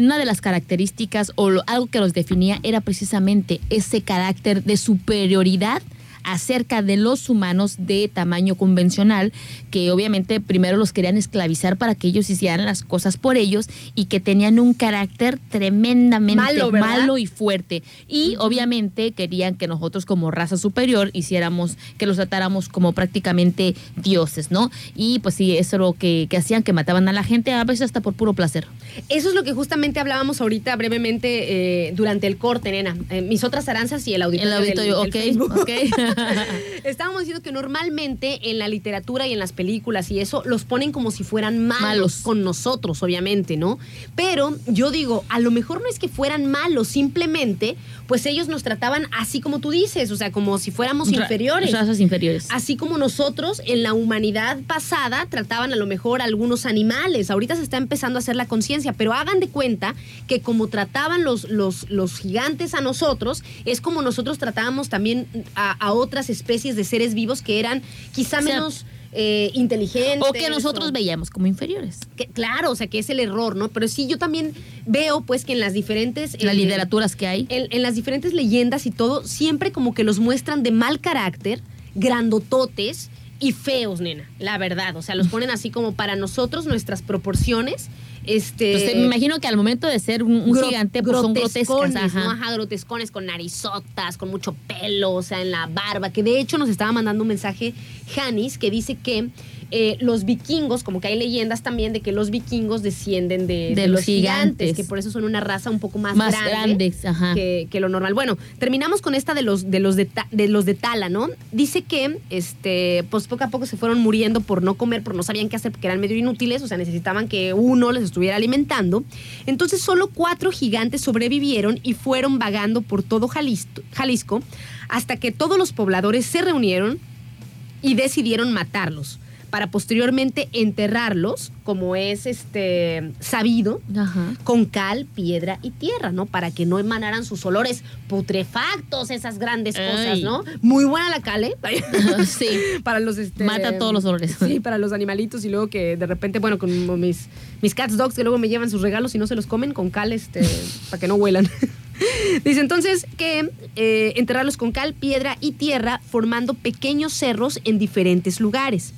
una de las características o lo- algo que los definía era precisamente ese carácter de superioridad acerca de los humanos de tamaño convencional, que obviamente primero los querían esclavizar para que ellos hicieran las cosas por ellos y que tenían un carácter tremendamente Malo, y fuerte. Y obviamente querían que nosotros como raza superior hiciéramos, que los tratáramos como prácticamente dioses, ¿no? Y pues sí, eso es lo que, que hacían, que mataban a la gente, a veces hasta por puro placer. Eso es lo que justamente hablábamos ahorita brevemente eh, durante el corte, nena. Eh, mis otras aranzas y el auditorio. El auditorio, del ok, Facebook. ok. (laughs) (laughs) Estábamos diciendo que normalmente en la literatura y en las películas y eso los ponen como si fueran malos, Malos. con nosotros, obviamente, ¿no? Pero yo digo, a lo mejor no es que fueran malos, simplemente, pues ellos nos trataban así como tú dices, o sea, como si fuéramos Ra- inferiores. Razas inferiores. Así como nosotros en la humanidad pasada trataban a lo mejor a algunos animales. Ahorita se está empezando a hacer la conciencia, pero hagan de cuenta que como trataban los, los, los gigantes a nosotros, es como nosotros tratábamos también a, a otras especies de seres vivos que eran quizá O sea, menos eh, inteligentes. O que nosotros o- veíamos como inferiores. que- claro, o sea, que es el error, ¿no? Pero sí, yo también veo pues que en las diferentes... Las eh, literaturas que hay. en, en las diferentes leyendas y todo, siempre como que los muestran de mal carácter, grandototes y feos, nena, la verdad. O sea, los ponen así como para nosotros, nuestras proporciones. Este. Pues, me imagino que al momento de ser un, gigante, pues son grotescas. grotescones, ¿no? Ajá. Ajá, grotescones con narizotas, con mucho pelo, o sea, en la barba. Que de hecho nos estaba mandando un mensaje Janis que dice que eh, los vikingos, como que hay leyendas también de que los vikingos descienden de, De los gigantes. que por eso son una raza un poco más, Más grande grandes, que, que lo normal. Bueno, terminamos con esta de los de los de los de Tala, ¿no? Dice que este pues poco a poco se fueron muriendo por no comer, por no sabían qué hacer porque eran medio inútiles, o sea, necesitaban que uno les estuviera alimentando. Entonces, solo cuatro gigantes sobrevivieron y fueron vagando por todo Jalisco, Jalisco hasta que todos los pobladores se reunieron y decidieron matarlos para posteriormente enterrarlos, como es este sabido, Ajá. con cal, piedra y tierra, ¿no? Para que no emanaran sus olores putrefactos, esas grandes cosas. ¿no? Muy buena la cal, ¿eh? (laughs) sí. para los este, Mata todos los olores. Sí, para los animalitos y luego que de repente, bueno, con mis mis cats dogs que luego me llevan sus regalos y no se los comen con cal este (laughs) para que no huelan. (laughs) Dice entonces que eh, enterrarlos con cal, piedra y tierra formando pequeños cerros en diferentes lugares.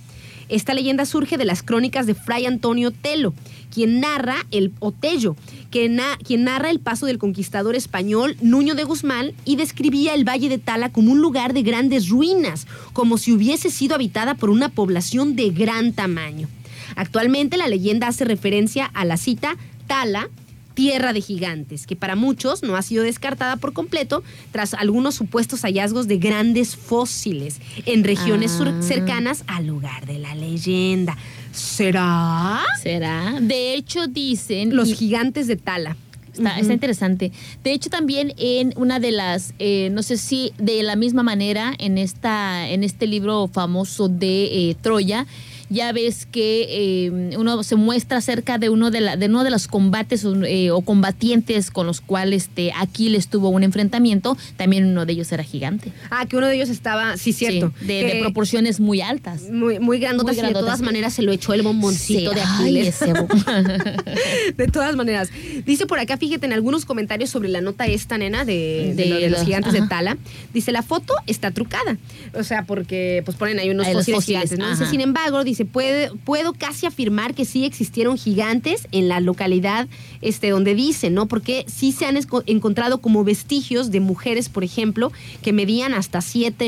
Esta leyenda surge de las crónicas de Fray Antonio Telo, quien narra el Otello, que quien narra el paso del conquistador español Nuño de Guzmán y describía el Valle de Tala como un lugar de grandes ruinas, como si hubiese sido habitada por una población de gran tamaño. Actualmente la leyenda hace referencia a la cita Tala, tierra de gigantes, que para muchos no ha sido descartada por completo tras algunos supuestos hallazgos de grandes fósiles en regiones Ah. cercanas al lugar de la leyenda. ¿Será? ¿Será? De hecho, dicen. Los y- gigantes de Tala. Está interesante. De hecho, también en una de las, eh, no sé si de la misma manera, en esta, en este libro famoso de eh, Troya, ya ves que eh, uno se muestra acerca de uno de, la, de uno de los combates eh, o combatientes con los cuales este, Aquiles tuvo un enfrentamiento. También uno de ellos era gigante. Ah, que uno de ellos estaba, sí, cierto. Sí, de, proporciones muy altas. Muy, muy grandotas Muy y de todas maneras se lo echó el bomboncito Sí, de ay, Aquiles. ese (laughs) De todas maneras. Dice por acá, fíjate en algunos comentarios sobre la nota esta, nena, de, de De lo de los gigantes de. Tala. Dice, la foto está trucada. O sea, porque pues ponen ahí unos fósiles, fósiles, gigantes, ¿no? Dice, sin embargo, dice, puede, puedo casi afirmar que sí existieron gigantes en la localidad este, donde dice, ¿no? Porque sí se han encontrado como vestigios de mujeres, por ejemplo, que medían hasta 7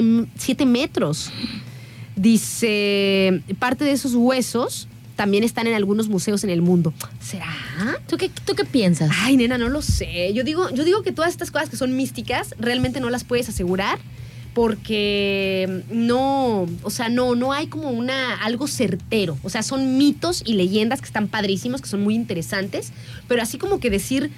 metros. Dice, parte de esos huesos también están en algunos museos en el mundo. ¿Será? ¿Tú qué, ¿Tú qué piensas? Ay, nena, no lo sé. Yo digo, yo digo que todas estas cosas que son místicas realmente no las puedes asegurar porque no, o sea, no, no hay como una algo certero. O sea, son mitos y leyendas que están padrísimos, que son muy interesantes, pero así como que decir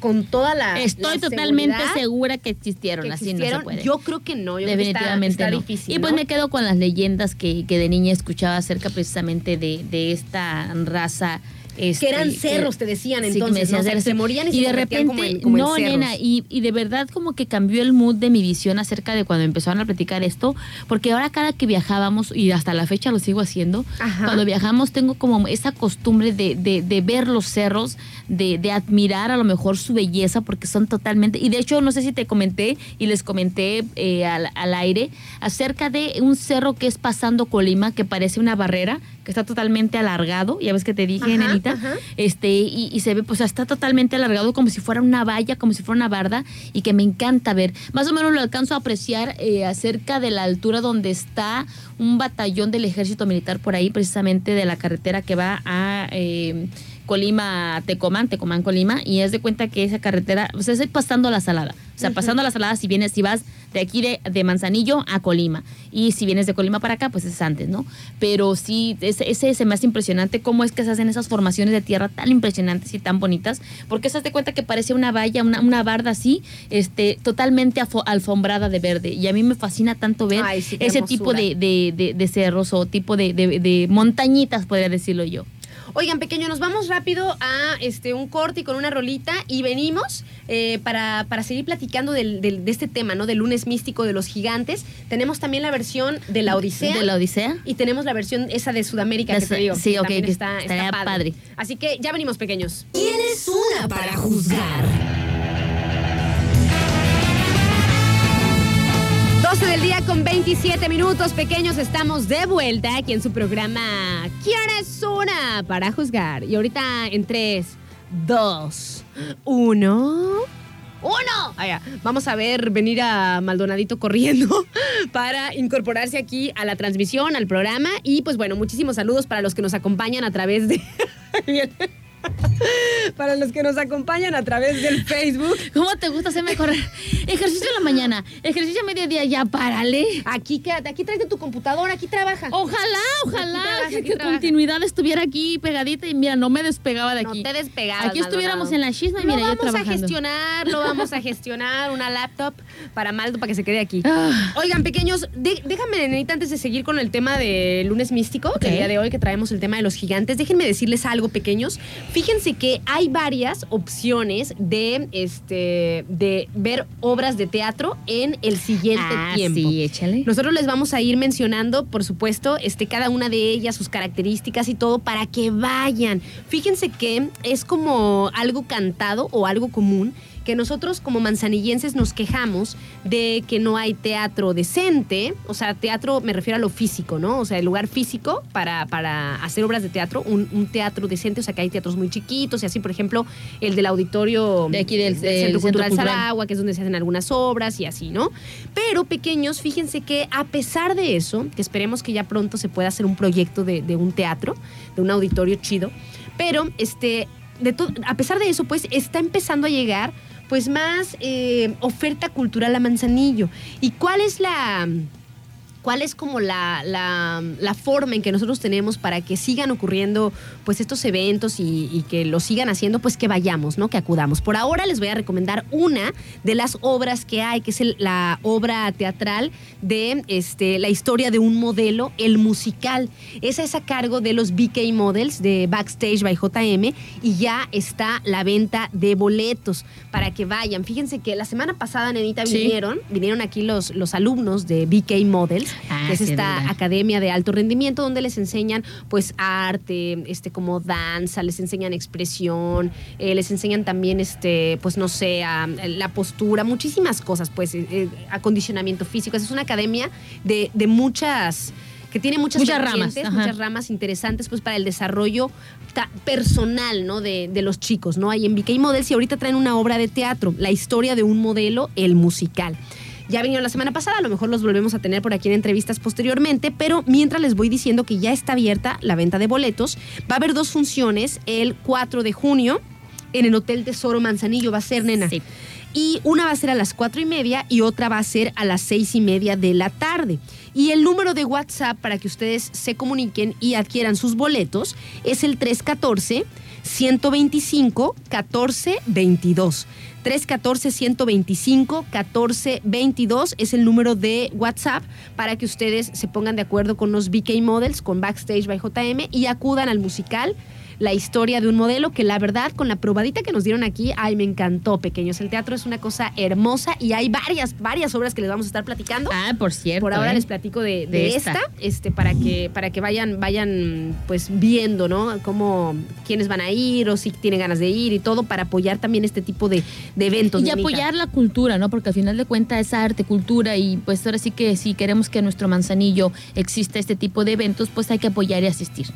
con toda la Estoy la totalmente segura que existieron, que así no existieron, se puede. Yo creo que no, yo creo que está- Definitivamente está, no. difícil. y pues ¿no? me quedo con las leyendas que, que de niña escuchaba acerca precisamente de, de esta raza. Este, que eran cerros, te decían Sí, que me entonces, se morían y, se de repente, como en, como en no, nena, y, y de verdad como que cambió el mood de mi visión acerca de cuando empezaron a platicar esto, porque ahora cada que viajábamos, y hasta la fecha lo sigo haciendo, Ajá. cuando viajamos tengo como esa costumbre de, de- de ver los cerros, de, de admirar a lo mejor su belleza, porque son totalmente, y de hecho no sé si te comenté y les comenté eh, al, al aire acerca de un cerro que es pasando Colima, que parece una barrera, que está totalmente alargado, ya ves que te dije, Ajá, nenita, ajá. este, y, y se ve, pues está totalmente alargado como si fuera una valla, como si fuera una barda, y que me encanta ver. Más o menos lo alcanzo a apreciar eh, acerca de la altura donde está un batallón del ejército militar por ahí, precisamente de la carretera que va a eh, Colima, Tecomán, Tecomán, Colima, y es de cuenta que esa carretera, o sea, es pasando la salada. O sea, pasando la salada si vienes, si vas de aquí de, de Manzanillo a Colima. Y si vienes de Colima para acá, pues es antes, ¿no? Pero sí, ese, ese se me hace impresionante cómo es que se hacen esas formaciones de tierra tan impresionantes y tan bonitas. Porque se de cuenta que parece una valla, una, una barda así, este, totalmente alfombrada de verde. Y a mí me fascina tanto ver Ay, sí, qué ese tipo hermosura. de, de- de- de cerros o tipo de montañitas, podría decirlo yo. Oigan, pequeño, nos vamos rápido a este un corte y con una rolita y venimos eh, para, para seguir platicando del- del- de este tema, ¿no? Del lunes místico de los gigantes. Tenemos también la versión de la Odisea. De la Odisea. Y tenemos la versión esa de Sudamérica De que te Su- digo. sí, que ok, también que está, está estaría padre. Así que ya venimos, pequeños. Tienes una para juzgar. 12 del día con 27 minutos, pequeños. Estamos de vuelta aquí en su programa ¿Quién es una para juzgar? Y ahorita en 3, 2, 1. ¡Uno! Allá. Vamos a ver venir a Maldonadito corriendo (laughs) para incorporarse aquí a la transmisión, al programa. Y pues bueno, muchísimos saludos para los que nos acompañan a través de. (laughs) Para los que nos acompañan a través del Facebook. ¿Cómo te gusta hacerme correr? Ejercicio en la mañana, ejercicio a mediodía, ya párale. Aquí quédate, aquí tráete tu computadora, aquí trabaja. Ojalá, ojalá trabaja, que, aquí que trabaja. continuidad estuviera aquí pegadita y mira, no me despegaba de No aquí. te despegabas. Aquí estuviéramos Maldonado. en la chisma y Lo mira, yo vamos a gestionar, lo vamos a gestionar, una laptop para Maldo para que se quede aquí. Ah. Oigan, pequeños, de- déjame, nenita, antes de seguir con el tema de lunes místico, Ok. del día de hoy que traemos el tema de los gigantes, déjenme decirles algo, pequeños. Fíjense que hay varias opciones de, este, de ver obras de teatro en el siguiente Ah, tiempo. sí, échale. Nosotros les vamos a ir mencionando, por supuesto, este, cada una de ellas, sus características y todo, para que vayan. Fíjense que es como algo cantado o algo común que nosotros como manzanillenses nos quejamos de que no hay teatro decente, o sea, teatro me refiero a lo físico, ¿no? O sea, el lugar físico para, para hacer obras de teatro, un, un teatro decente, o sea, que hay teatros muy chiquitos y así, por ejemplo, el del auditorio De aquí del- del Centro Cultural Cultural. Saragua, que es donde se hacen algunas obras y así, ¿no? Pero pequeños, fíjense que a pesar de eso, que esperemos que ya pronto se pueda hacer un proyecto de, de un teatro, de un auditorio chido, pero este, de a pesar de eso, pues está empezando a llegar pues más eh, oferta cultural a Manzanillo. ¿Y cuál es la... ¿Cuál es como la, la- la forma en que nosotros tenemos para que sigan ocurriendo pues estos eventos y, y que lo sigan haciendo? Pues que vayamos, ¿no? Que acudamos. Por ahora les voy a recomendar una de las obras que hay, que es el- la obra teatral de este, la historia de un modelo, el musical. Esa es a cargo de los BK Models de Backstage by JM y ya está la venta de boletos para que vayan. Fíjense que la semana pasada, Nenita, Sí. vinieron, vinieron aquí los, los alumnos de BK Models Ah, que es sí, es esta academia de alto rendimiento donde les enseñan pues arte, este como danza, les enseñan expresión, eh, les enseñan también este pues no sé, a- la postura, muchísimas cosas, pues eh, eh, acondicionamiento físico. Es una academia de, de muchas que tiene muchas, Muchas ramas, ajá. muchas ramas interesantes pues para el desarrollo personal, ¿no? De, de los chicos, ¿no? Ahí en BK Models y ahorita traen una obra de teatro, la historia de un modelo, el musical. Ya vinieron la semana pasada, a lo mejor los volvemos a tener por aquí en entrevistas posteriormente, pero mientras les voy diciendo que ya está abierta la venta de boletos, va a haber dos funciones el 4 de junio en el Hotel Tesoro Manzanillo, va a ser, nena. Sí. Y una va a ser a las cuatro y media y otra va a ser a las seis y media de la tarde. Y el número de WhatsApp para que ustedes se comuniquen y adquieran sus boletos es el 314 125 1422. 314 125 1422 es el número de WhatsApp para que ustedes se pongan de acuerdo con los BK Models, con Backstage by JM y acudan al musical la historia de un modelo que la verdad con la probadita que nos dieron aquí, ay, me encantó, pequeños. El teatro es una cosa hermosa y hay varias, varias obras que les vamos a estar platicando. Ah, por cierto. Por ahora ¿eh? les platico de, de De esta, esta. este, para que, para que vayan, vayan pues viendo, ¿no? Cómo, quiénes van a ir o si tienen ganas de ir y todo, para apoyar también este tipo de, de eventos. Y apoyar la cultura, ¿no? Porque al final de cuentas es arte, cultura y pues ahora sí que si queremos que en nuestro manzanillo exista este tipo de eventos, pues hay que apoyar y asistir.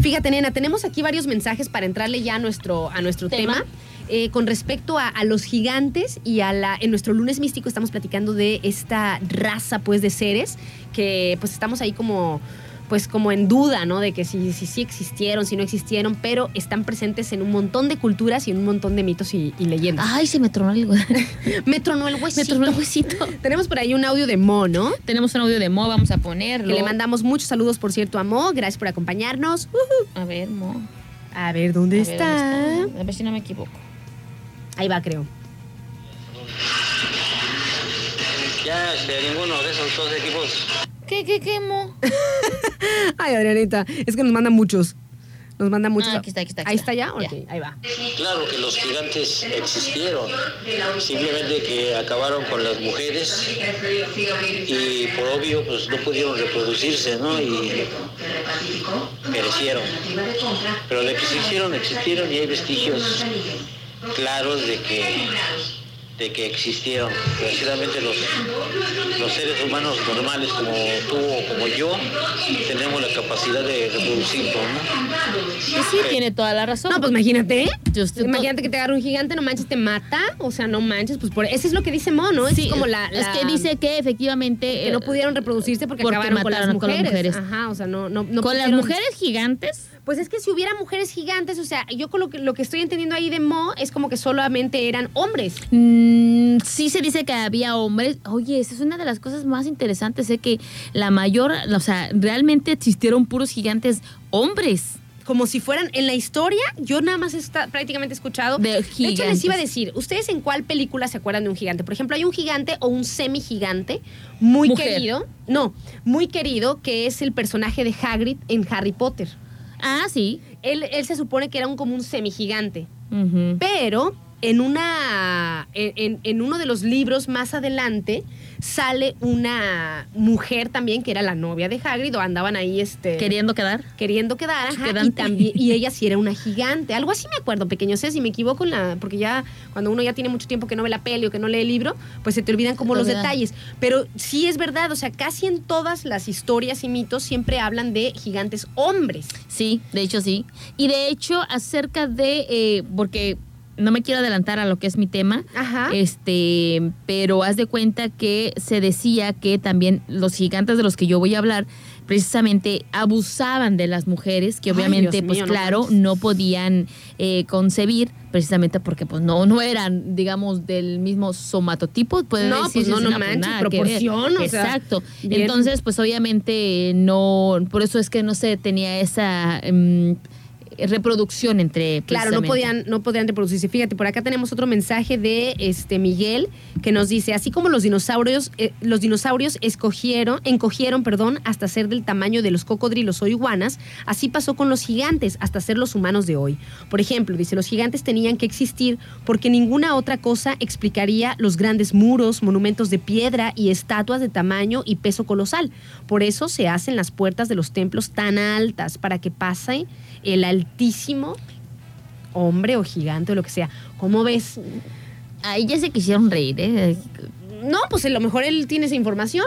Fíjate, nena, tenemos aquí varios mensajes para entrarle ya a nuestro, a nuestro tema. Tema. Eh, con respecto a, a los gigantes y a la. En nuestro lunes místico estamos platicando de esta raza, pues, de seres que, pues, estamos ahí como. Pues como en duda, ¿no? De que si sí si, existieron, si no existieron, pero están presentes en un montón de culturas y en un montón de mitos y, y leyendas. Ay, se me tronó el, (laughs) Me tronó el huesito. me tronó el huesito. (laughs) Tenemos por ahí un audio de Mo, ¿no? Tenemos un audio de Mo, vamos a Que ponerlo. le mandamos muchos saludos, por cierto, a Mo. Gracias por acompañarnos. A ver, Mo. A ver, ¿dónde A ver, está? ¿dónde está? A ver si no me equivoco. Ahí va, creo. Ya este, ninguno de esos dos equipos ¿Qué, qué, qué, Mo? (laughs) Ay, Adrianita, es que nos mandan muchos. Nos mandan muchos. Ah, aquí está, aquí está, aquí Ahí está. ya, Ya. ok, ahí va. Claro que los gigantes existieron, simplemente que acabaron con las mujeres y por obvio pues no pudieron reproducirse, ¿no? Y perecieron. Pero de que existieron, existieron y hay vestigios claros de que de que existieron. Desgraciadamente los, los seres humanos normales como tú o como yo tenemos la capacidad de reproducirnos, ¿no? Pues sí, tiene toda la razón. No, pues imagínate. Yo estoy- Imagínate que te agarra un gigante, no manches, te mata. O sea, no manches, pues por eso es lo que dice Mo, ¿no? Sí, es como la, es que dice que efectivamente que no eh, pudieron reproducirse porque, porque acabaron con las, con las mujeres. mujeres. Ajá, o sea, no, no, no con las mujeres gigantes. Pues es que si hubiera mujeres gigantes, o sea, yo con lo que, lo que estoy entendiendo ahí de Mo es como que solamente eran hombres. Mm, sí se dice que había hombres. Oye, esa es una de las cosas más interesantes, sé que la mayor, o sea, realmente existieron puros gigantes hombres. como si fueran en la historia, yo nada más está prácticamente escuchado. De hecho, les iba a decir, ¿ustedes en cuál película se acuerdan de un gigante? Por ejemplo, hay un gigante o un semigigante muy Mujer. querido. No, muy querido, que es el personaje de Hagrid en Harry Potter. Ah, sí. Él, él se supone que era un, como un semigigante. Pero en una. En, uno de los libros más adelante sale una mujer también que era la novia de Hagrid o andaban ahí este Queriendo quedar. queriendo quedar, ajá, y Quedante. también y (laughs) ella sí era una gigante, algo así me acuerdo, pequeño, sé si me equivoco en la porque ya cuando uno ya tiene mucho tiempo que no ve la peli o que no lee el libro, pues se te olvidan como los detalles, pero sí es verdad, o sea, casi en todas las historias y mitos siempre hablan de gigantes hombres. Sí, de hecho sí. Y de hecho, acerca de, eh, porque no me quiero adelantar a lo que es mi tema, Ajá. este, pero haz de cuenta que se decía que también los gigantes de los que yo voy a hablar precisamente abusaban de las mujeres que obviamente pues mío, claro no podían eh, concebir precisamente porque pues no no eran digamos del mismo somatotipo puede No, pues, no, no manches, proporción, o exacto bien. entonces pues obviamente no por eso es que no se tenía esa em, reproducción entre. Claro, no podían, no podían reproducirse. Fíjate, por acá tenemos otro mensaje de este Miguel que nos dice, así como los dinosaurios, eh, los dinosaurios escogieron, encogieron, perdón, hasta ser del tamaño de los cocodrilos o iguanas, así pasó con los gigantes, hasta ser los humanos de hoy. Por ejemplo, dice, los gigantes tenían que existir porque ninguna otra cosa explicaría los grandes muros, monumentos de piedra y estatuas de tamaño y peso colosal. Por eso se hacen las puertas de los templos tan altas, para que pase el altísimo hombre o gigante o lo que sea. ¿Cómo ves? Ahí ya se quisieron reír, ¿eh? No, pues a lo mejor él tiene esa información.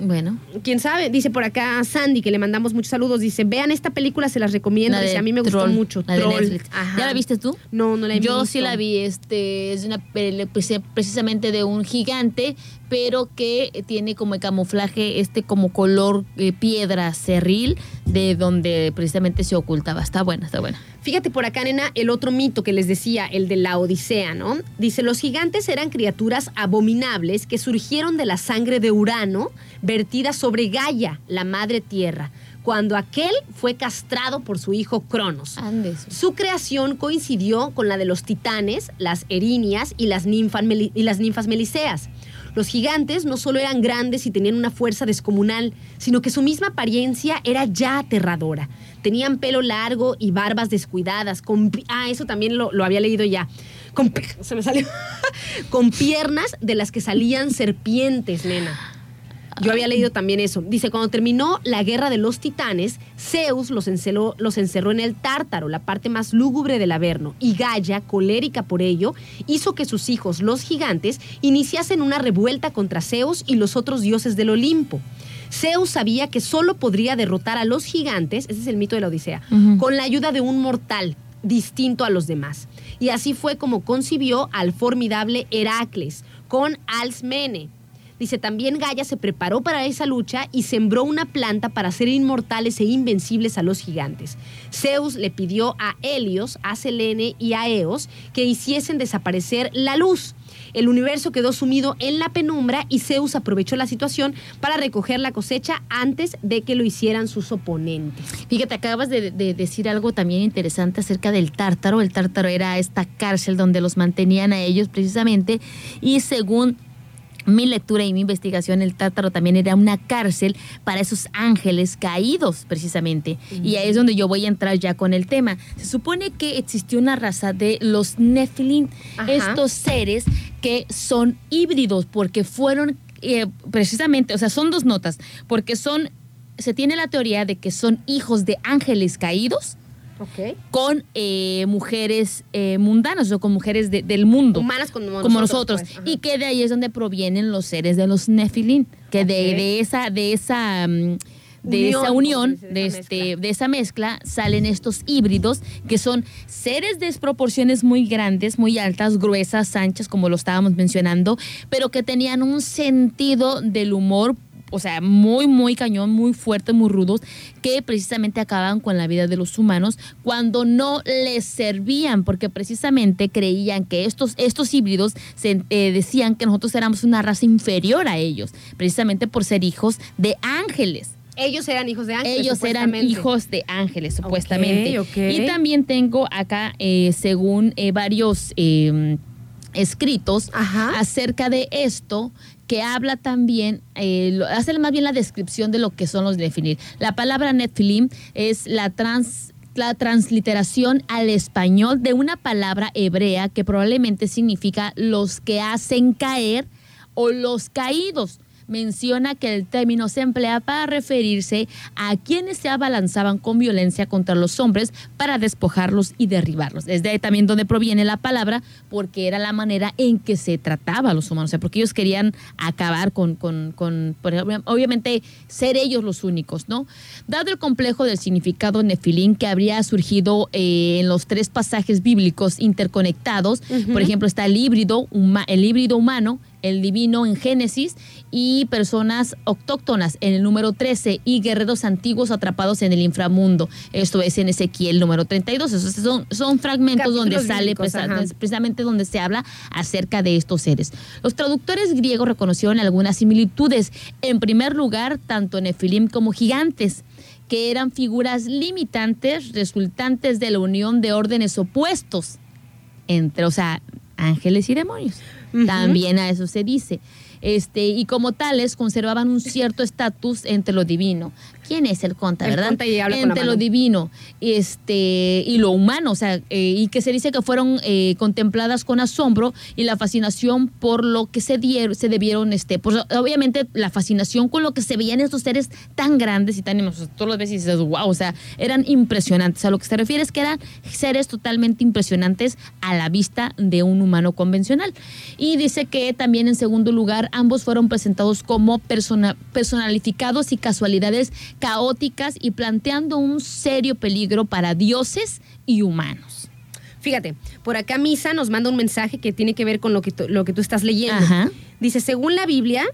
Bueno. ¿Quién sabe? Dice por acá Sandy, que le mandamos muchos saludos. Dice, vean esta película, se las recomiendo. La Dice, a mí me gustó mucho. la de. Netflix. Ajá. ¿Ya la viste tú? No, no la he Yo visto. sí la vi, este, es una peli- preci- precisamente de un gigante, pero que tiene como el camuflaje, este como color eh, piedra cerril, de donde precisamente se ocultaba. Está buena, está buena. Fíjate por acá, nena, el otro mito que les decía, el de la Odisea, ¿no? Dice, los gigantes eran criaturas abominables que surgieron de la sangre de Urano, vertida sobre Gaia, la madre tierra, cuando aquel fue castrado por su hijo Cronos. Andes. Su creación coincidió con la de los titanes, las erinias y las, y las ninfas meliseas. Los gigantes no solo eran grandes y tenían una fuerza descomunal, sino que su misma apariencia era ya aterradora. Tenían pelo largo y barbas descuidadas. Con, ah, eso también lo, lo había leído ya. Con, pi- se me salió. (laughs) con piernas de las que salían serpientes, nena. Yo había leído también eso. Dice, cuando terminó la guerra de los titanes, Zeus los, enceló- los encerró en el Tártaro, la parte más lúgubre del Averno, y Gaia, colérica por ello, hizo que sus hijos, los gigantes, iniciasen una revuelta contra Zeus y los otros dioses del Olimpo. Zeus sabía que solo podría derrotar a los gigantes, ese es el mito de la Odisea, con la ayuda de un mortal distinto a los demás. Y así fue como concibió al formidable Heracles, con Alcmene. Dice, también Gaia se preparó para esa lucha y sembró una planta para ser inmortales e invencibles a los gigantes. Zeus le pidió a Helios, a Selene y a Eos que hiciesen desaparecer la luz. El universo quedó sumido en la penumbra y Zeus aprovechó la situación para recoger la cosecha antes de que lo hicieran sus oponentes. Fíjate, acabas de, de decir algo también interesante acerca del tártaro. El tártaro era esta cárcel donde los mantenían a ellos precisamente y según mi lectura y mi investigación, el tártaro también era una cárcel para esos ángeles caídos, precisamente. Y ahí es donde yo voy a entrar ya con el tema. Se supone que existió una raza de los Nephilim, Ajá. estos seres que son híbridos porque fueron eh, precisamente, o sea, son dos notas, porque son, se tiene la teoría de que son hijos de ángeles caídos Ok. con eh, mujeres eh, mundanas o con mujeres de- del mundo. Humanas como, como nosotros, pues, y que de ahí es donde provienen los seres de los Nephilim que de, esa de esa mm, de Unión, esa unión de esa este de esa mezcla salen estos híbridos que son seres de proporciones muy grandes muy altas gruesas anchas como lo estábamos mencionando pero que tenían un sentido del humor o sea, muy, muy cañón, muy fuertes, muy rudos, que precisamente acababan con la vida de los humanos cuando no les servían, porque precisamente creían que estos, estos híbridos se, eh, decían que nosotros éramos una raza inferior a ellos, precisamente por ser hijos de ángeles. Ellos eran hijos de ángeles. Ellos eran supuestamente. hijos de ángeles, supuestamente. Y también tengo acá, eh, según eh, varios eh, escritos, Ajá. acerca de esto, que habla también, eh, hace más bien la descripción de lo que son los Nephilim. La palabra Nephilim es la trans la transliteración al español de una palabra hebrea que probablemente significa los que hacen caer o los caídos. Menciona que el término se emplea para referirse a quienes se abalanzaban con violencia contra los hombres para despojarlos y derribarlos. Es de ahí también donde proviene la palabra, porque era la manera en que se trataba a los humanos. O sea, porque ellos querían acabar con, con, con por ejemplo, obviamente, ser ellos los únicos, ¿no? Dado el complejo del significado nefilín que habría surgido eh, en los tres pasajes bíblicos interconectados, por ejemplo, está el híbrido, el híbrido humano, el divino en Génesis y personas autóctonas en el número 13 y guerreros antiguos atrapados en el inframundo. Esto es en Ezequiel número 32. Esos son, son fragmentos donde sale bíblicos, precisamente donde se habla acerca de estos seres. Los traductores griegos reconocieron algunas similitudes. En primer lugar, tanto Nefilim como gigantes que eran figuras limitantes resultantes de la unión de órdenes opuestos entre, o sea, ángeles y demonios. También a eso se dice. Este, y como tales conservaban un cierto estatus entre lo divino. ¿Quién es el conta, El verdad? conta y habla con la entre lo divino este, y lo humano, o sea, eh, y que se dice que fueron eh, contempladas con asombro y la fascinación por lo que se dieron, se debieron, este, pues obviamente la fascinación con lo que se veían estos seres tan grandes y tan inmensos. Los ves y dices, wow, o sea, eran impresionantes. A lo que se refiere es que eran seres totalmente impresionantes a la vista de un humano convencional. Y dice que también en segundo lugar, ambos fueron presentados como persona, personalificados y casualidades caóticas y planteando un serio peligro para dioses y humanos. Fíjate, por acá Misa nos manda un mensaje que tiene que ver con lo que, tú- lo que tú estás leyendo. Ajá. Dice, según la Biblia...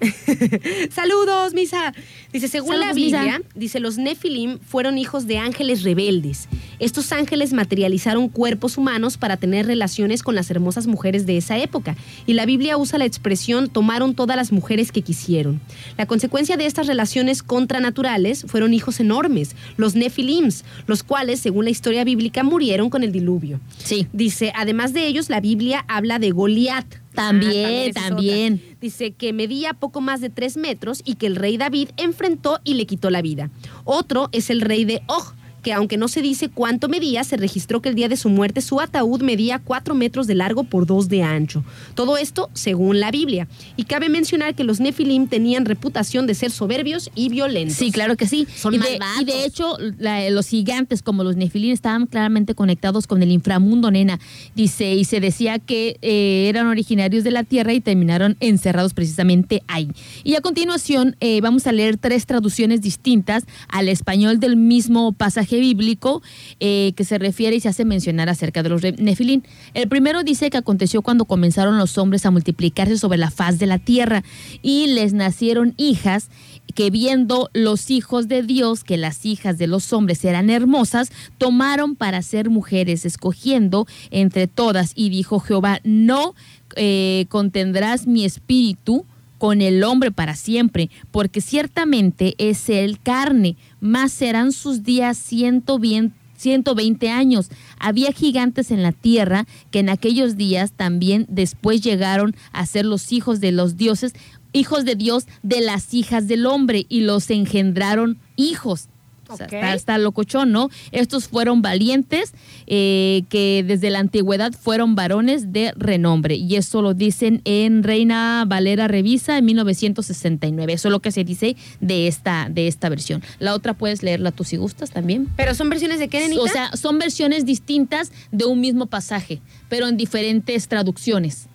(laughs) Saludos, Misa. Dice, según la Misa. Biblia, dice, los Nefilim fueron hijos de ángeles rebeldes. Estos ángeles materializaron cuerpos humanos para tener relaciones con las hermosas mujeres de esa época. Y la Biblia usa la expresión tomaron todas las mujeres que quisieron. La consecuencia de estas relaciones contranaturales fueron hijos enormes, los Nefilims, los cuales, según la historia bíblica, murieron con el diluvio. Sí. Dice, además de ellos, la Biblia habla de Goliat. También, también. Dice que medía poco más de tres metros y que el rey David enfrentó y le quitó la vida. Otro es el rey de Og, que aunque no se dice cuánto medía, se registró que el día de su muerte su ataúd medía cuatro metros de largo por dos de ancho. Todo esto según la Biblia. Y cabe mencionar que los Nefilim tenían reputación de ser soberbios y violentos. Sí, claro que sí. Son y, de, y de hecho, la- los gigantes como los nefilín estaban claramente conectados con el inframundo, nena. Dice, y se decía que eh, eran originarios de la tierra y terminaron encerrados precisamente ahí. Y a continuación eh, vamos a leer tres traducciones distintas al español del mismo pasaje bíblico eh, que se refiere y se hace mencionar acerca de los nefilín. El primero dice que aconteció cuando comenzaron los hombres a multiplicarse sobre la faz de la tierra y les nacieron hijas que viendo los hijos de Dios que las hijas de los hombres eran hermosas, tomaron para ser mujeres, escogiendo entre todas. Y dijo Jehová, no eh, contendrás mi espíritu con el hombre para siempre, porque ciertamente es el carne, más serán sus días ciento bien- 120 años. Había gigantes en la tierra que en aquellos días también después llegaron a ser los hijos de los dioses, hijos de Dios de las hijas del hombre y los engendraron hijos. O sea, está, está locochón, ¿no? Estos fueron valientes eh, que desde la antigüedad fueron varones de renombre. Y eso lo dicen en Reina Valera Revisa en 1969. Eso es lo que se dice de esta, de esta versión. La otra puedes leerla tú si gustas también. Pero son versiones de qué, nenita? O sea, son versiones distintas de un mismo pasaje, pero en diferentes traducciones.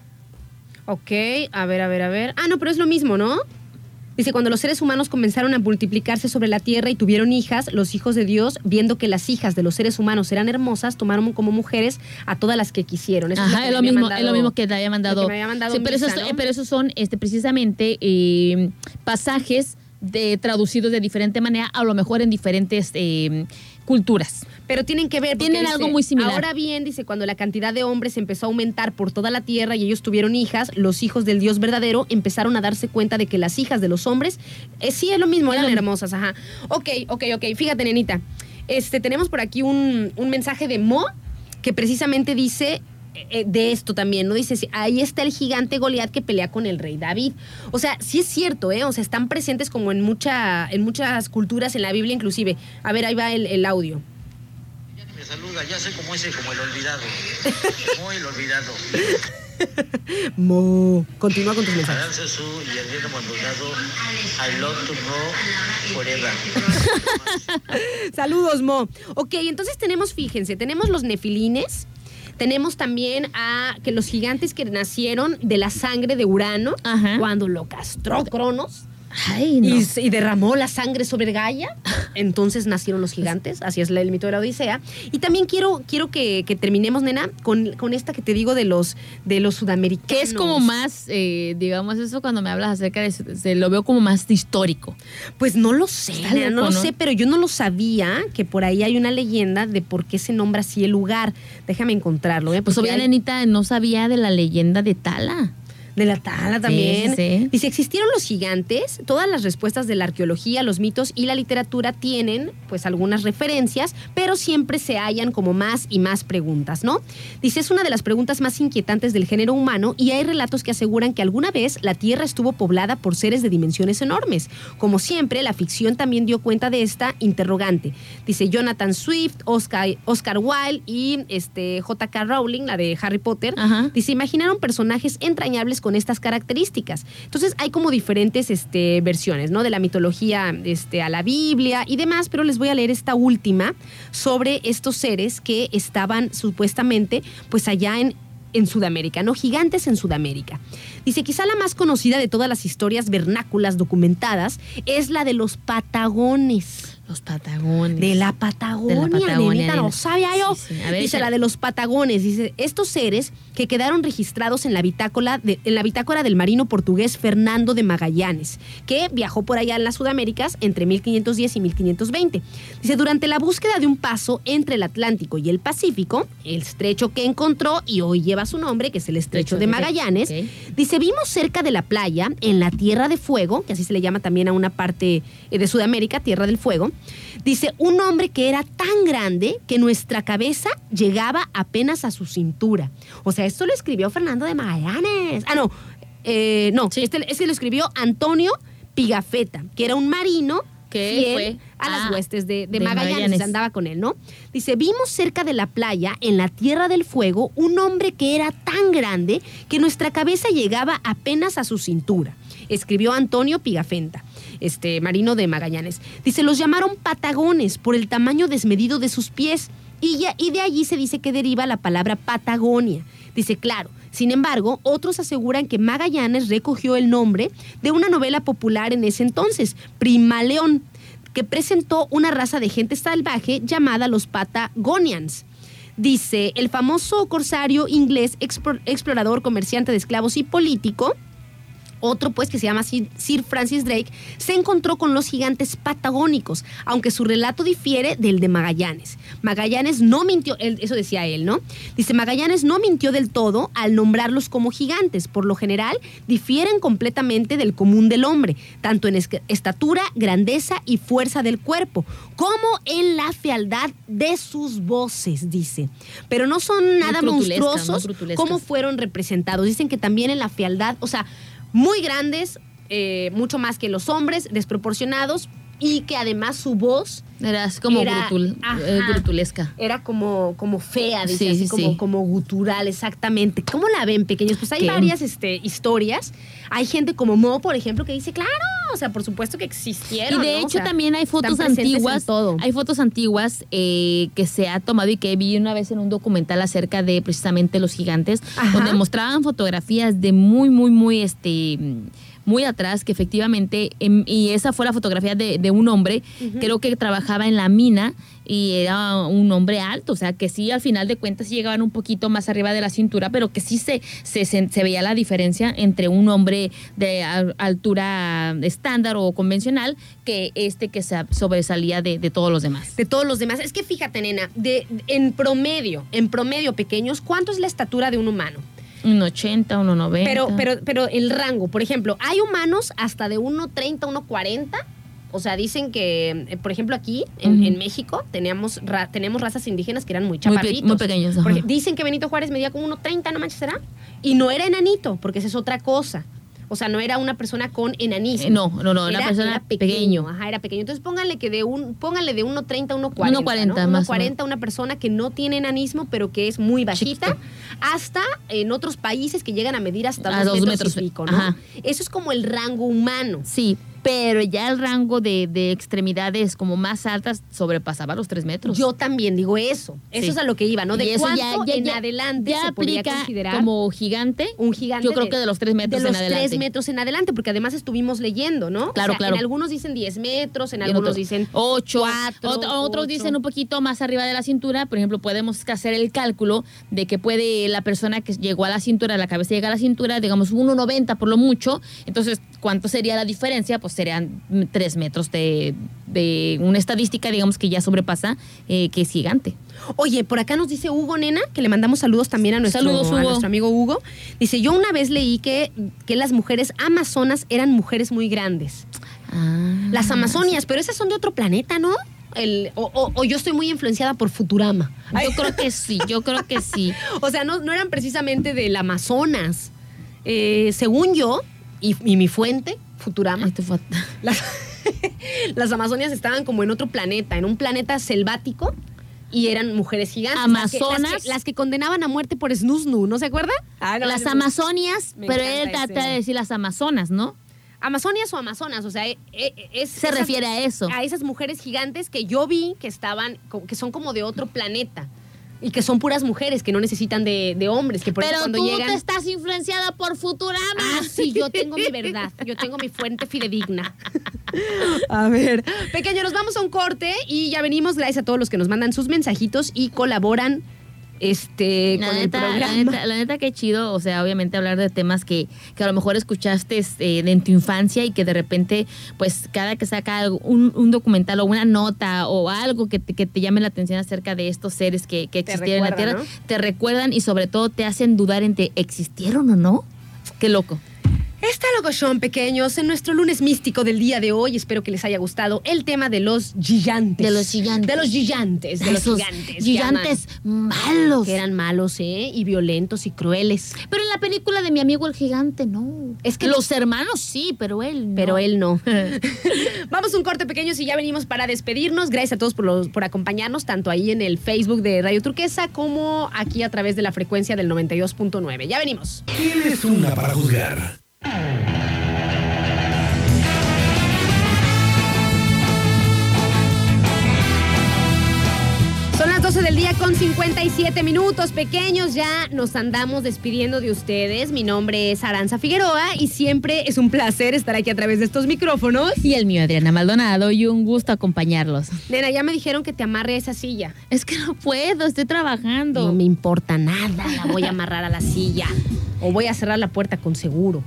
Ok, a ver, a ver, a ver. Ah, no, pero es lo mismo, ¿no? Dice, cuando los seres humanos comenzaron a multiplicarse sobre la tierra y tuvieron hijas, los hijos de Dios, viendo que las hijas de los seres humanos eran hermosas, tomaron como mujeres a todas las que quisieron. Eso Ajá, que es lo mismo, mandado- es lo mismo que te había mandado. que me había mandado Sí, pero, Misa, esos, ¿no? pero esos son este, precisamente eh, pasajes de, traducidos de diferente manera, a lo mejor en diferentes eh, culturas. Pero tienen que ver. Tienen dice, algo muy similar. Ahora bien, dice, cuando la cantidad de hombres empezó a aumentar por toda la tierra y ellos tuvieron hijas, los hijos del Dios verdadero empezaron a darse cuenta de que las hijas de los hombres, eh, sí es lo mismo, eran hermosas, ajá. Ok, ok, ok. Fíjate, nenita. Este, tenemos por aquí un, un mensaje de Mo que precisamente dice eh, eh, de esto también, ¿no? Dice, ahí está el gigante Goliat que pelea con el rey David. O sea, sí es cierto, ¿eh? O sea, están presentes como en, mucha, en muchas culturas, en la Biblia inclusive. A ver, ahí va el, el audio. Me saluda, ya soy como ese, como el olvidado. (laughs) Muy el olvidado. Mo. Continúa con tus mensajes. Y Adriana Maldonado, I love to know forever. (laughs) Saludos, Mo. Ok, entonces tenemos, fíjense, tenemos los nefilines. Tenemos también a que los gigantes que nacieron de la sangre de Urano, Ajá. cuando lo castró Cronos Ay, no. y, derramó la sangre sobre Gaia, entonces nacieron los gigantes, así es el mito de la Odisea. Y también quiero, quiero que, que terminemos, nena, con, con esta que te digo de los, de los sudamericanos. que es como más, eh, digamos, eso cuando me hablas acerca de se lo veo como más histórico. Pues no lo sé, nena, no lo ¿no? sé, pero yo no lo sabía que por ahí hay una leyenda de por qué se nombra así el lugar. Déjame encontrarlo, ¿eh? Pues obviamente hay- Anita no sabía de la leyenda de Tala. De la tala también. Sí, sí. Dice, ¿existieron los gigantes? Todas las respuestas de la arqueología, los mitos y la literatura tienen pues algunas referencias, pero siempre se hallan como más y más preguntas, ¿no? Dice, es una de las preguntas más inquietantes del género humano y hay relatos que aseguran que alguna vez la Tierra estuvo poblada por seres de dimensiones enormes. Como siempre, la ficción también dio cuenta de esta interrogante. Dice Jonathan Swift, Oscar, Oscar Wilde y este, J.K. Rowling, la de Harry Potter. Ajá. Dice, imaginaron personajes entrañables con estas características. Entonces hay como diferentes este, versiones, ¿no? De la mitología este, a la Biblia y demás, pero les voy a leer esta última sobre estos seres que estaban supuestamente pues allá en en Sudamérica, ¿no? Gigantes en Sudamérica. Dice, quizá la más conocida de todas las historias vernáculas documentadas es la de los patagones. Los Patagones. De la Patagonia, De la Patagonia, nenita, nena. lo sabía yo. Sí, sí. A ver, dice échale. la de los Patagones, dice, estos seres que quedaron registrados en la bitácora de- en la bitácora del marino portugués Fernando de Magallanes, que viajó por allá en las Sudaméricas entre 1510 y 1520. Dice, durante la búsqueda de un paso entre el Atlántico y el Pacífico, el estrecho que encontró y hoy lleva su nombre, que es el estrecho de. Magallanes. Dice, vimos cerca de la playa, en la Tierra de Fuego, que así se le llama también a una parte eh, de Sudamérica, Tierra del Fuego, dice, un hombre que era tan grande que nuestra cabeza llegaba apenas a su cintura. O sea, esto lo escribió Fernando de Magallanes. Ah, no, eh, no, este, este lo escribió Antonio Pigafetta, que era un marino Que fue a las huestes de, de de Magallanes, Magallanes. andaba con él, ¿no? Dice, vimos cerca de la playa, en la Tierra del Fuego, un hombre que era tan grande que nuestra cabeza llegaba apenas a su cintura. Escribió Antonio Pigafetta, este marino de Magallanes. Dice, los llamaron patagones por el tamaño desmedido de sus pies. Y, ya- y de allí se dice que deriva la palabra Patagonia. Dice, claro, sin embargo, otros aseguran que Magallanes recogió el nombre de una novela popular en ese entonces, Primaleón, que presentó una raza de gente salvaje llamada los Patagonians. Dice, el famoso corsario inglés, explo- explorador, comerciante de esclavos y político, otro pues que se llama Sir Francis Drake, se encontró con los gigantes patagónicos, aunque su relato difiere del de Magallanes. Magallanes no mintió, eso decía él, ¿no? Dice, Magallanes no mintió del todo al nombrarlos como gigantes. Por lo general, difieren completamente del común del hombre, tanto en es- estatura, grandeza y fuerza del cuerpo, como en la fealdad de sus voces, dice. Pero no son nada monstruosos brutulescas. como fueron representados. Dicen que también en la fealdad, o sea, muy grandes, eh, mucho más que los hombres, desproporcionados, y que además su voz Era así como Era- ajá. eh, brutulesca. era como, como fea, dice, Sí, así sí, como, sí. como gutural, exactamente. ¿Cómo la ven, pequeños? Pues hay ¿Qué? varias este, historias. Hay gente como Mo, por ejemplo, que dice, claro, o sea, por supuesto que Y existieron. de ¿no? O hecho sea, también hay fotos antiguas, todo. hay fotos antiguas eh, que se ha tomado y que vi una vez en un documental acerca de precisamente los gigantes, Ajá. donde mostraban fotografías de muy, muy, muy, este, muy atrás, que efectivamente, em, y esa fue la fotografía de, de un hombre, creo que trabajaba en la mina y era un hombre alto, o sea que sí, al final de cuentas llegaban un poquito más arriba de la cintura, pero que sí se, se, se- se veía la diferencia entre un hombre de altura estándar o convencional que este que se sobresalía de, de todos los demás. de todos los demás. Es que fíjate, nena, de, en promedio, en promedio, pequeños, ¿cuánto es la estatura de un humano? Un 80, un 90. Pero, pero, pero el rango, por ejemplo, hay humanos hasta de 1.30, 1.40. O sea, dicen que, eh, por ejemplo, aquí en, en México teníamos, ra- tenemos razas indígenas que eran muy Muy pe- chaparritos. muy pequeños, ajá. Porque dicen que Benito Juárez medía como 1.30, no manches, ¿será? Y no era enanito, porque esa es otra cosa. O sea, no era una persona con enanismo. Eh, no, no, no, una persona pequeño. Ajá, era pequeño. Entonces pónganle que de un, pónganle de 1.30 a 1.40. 1.40 ¿no? más o 1.40 una persona que no tiene enanismo, pero que es muy bajita, hasta en otros países que llegan a medir hasta A dos, dos metros, metros, y pico, ¿no? ajá. Eso es como el rango humano. Sí, pero ya el rango de, de extremidades como más altas sobrepasaba los 3 metros. Yo también digo eso. Eso Sí. es a lo que iba, ¿no? De Y eso cuánto ya- ya- en ya- adelante ya se aplica considerar como gigante. un gigante. Yo creo que de los tres metros de en los adelante. tres metros en adelante, porque además estuvimos leyendo, ¿no? Claro, O sea, claro. En algunos dicen 10 metros, en algunos otros dicen 8, cuatro, otros dicen un poquito más arriba de la cintura, por ejemplo, podemos hacer el cálculo de que puede la persona que llegó a la cintura, la cabeza llega a la cintura, digamos 1.90 por lo mucho, entonces, ¿cuánto sería la diferencia? Pues pues serían tres metros de, de una estadística, digamos, que ya sobrepasa, eh, que es gigante. Oye, por acá nos dice Hugo Nena, que le mandamos saludos también a nuestro, Saludos, a nuestro amigo Hugo. Dice, yo una vez leí que, que las mujeres amazonas eran mujeres muy grandes. Las amazonias, pero esas son de otro planeta, ¿no? El, o, o- o yo estoy muy influenciada por Futurama. Yo creo que sí, yo creo que sí. (laughs) O sea, no, no eran precisamente del Amazonas. Eh, según yo, y, y mi fuente, Futurama, Ay, te fue- las, las Amazonias estaban como en otro planeta, en un planeta selvático. Y eran mujeres gigantes. Las que- Las Amazonas. que, las que condenaban a muerte por Snusnu, ¿no se acuerda? Ah, no, las no. Amazonias, Me pero él trata de decir las Amazonas, ¿no? Amazonias o Amazonas, o sea, eh, es, Se refiere a eso. A esas mujeres gigantes que yo vi que estaban, que son como de otro planeta. Y que son puras mujeres, que no necesitan de, de hombres, que por eso Pero cuando tú llegan... te estás influenciada por Futurama. Ah, sí, yo tengo mi verdad. Yo tengo mi fuente fidedigna. (laughs) A ver. Pequeño, nos vamos a un corte y ya venimos. Gracias a todos los que nos mandan sus mensajitos y colaboran este, La con el neta, la, programa. neta, la neta, qué chido, o sea, obviamente hablar de temas que, que a lo mejor escuchaste eh, en tu infancia y que de repente, pues cada que saca algo, un, un documental o una nota o algo que te, que te llame la atención acerca de estos seres que, que existieron en la Tierra, te recuerdan y sobre todo te hacen dudar entre existieron o no. Qué loco. Está locochón, pequeños, en nuestro lunes místico del día de hoy. Espero que les haya gustado el tema de los gigantes. De los gigantes. De los gigantes. De los Esos gigantes. gigantes malos. Que eran malos, ¿eh? Y violentos y crueles. Pero en la película de mi amigo el gigante, no. Es que- los hermanos sí, pero él no. Pero él no. (laughs) Vamos a un corte pequeño y ya venimos para despedirnos. Gracias a todos por, los- por acompañarnos, tanto ahí en el Facebook de Radio Turquesa como aquí a través de la frecuencia del 92.9. Ya venimos. ¿Quién es una para juzgar? Son las 12 del día con 57 minutos pequeños. Ya nos andamos despidiendo de ustedes. Mi nombre es Aranza Figueroa y siempre es un placer estar aquí a través de estos micrófonos. Y el mío, Adriana Maldonado, y un gusto acompañarlos. Nena, ya me dijeron que te amarre a esa silla. Es que no puedo, estoy trabajando. No me importa nada, la voy a amarrar a la silla. O voy a cerrar la puerta con seguro.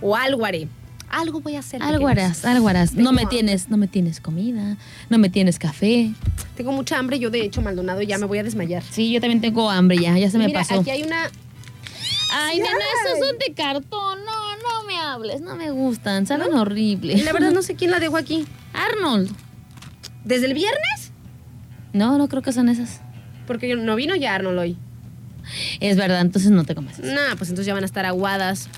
O algo haré. Algo voy a hacer. Algo pequeños. harás, algo harás. Tengo No me tienes, no me tienes comida, no me tienes café. Tengo mucha hambre. Yo, de hecho, Maldonado, ya me voy a desmayar. Sí, yo también tengo hambre ya, ya se me Mira, pasó. aquí hay una. Ay, nena, esos son de cartón. No, no me hables, no me gustan, saben horrible. La verdad, no (laughs) sé quién la dejó aquí. Arnold. ¿Desde el viernes? No, no creo que son esas. Porque no vino ya Arnold hoy. Es verdad, entonces no te comas. eso. Nah, pues entonces ya van a estar aguadas.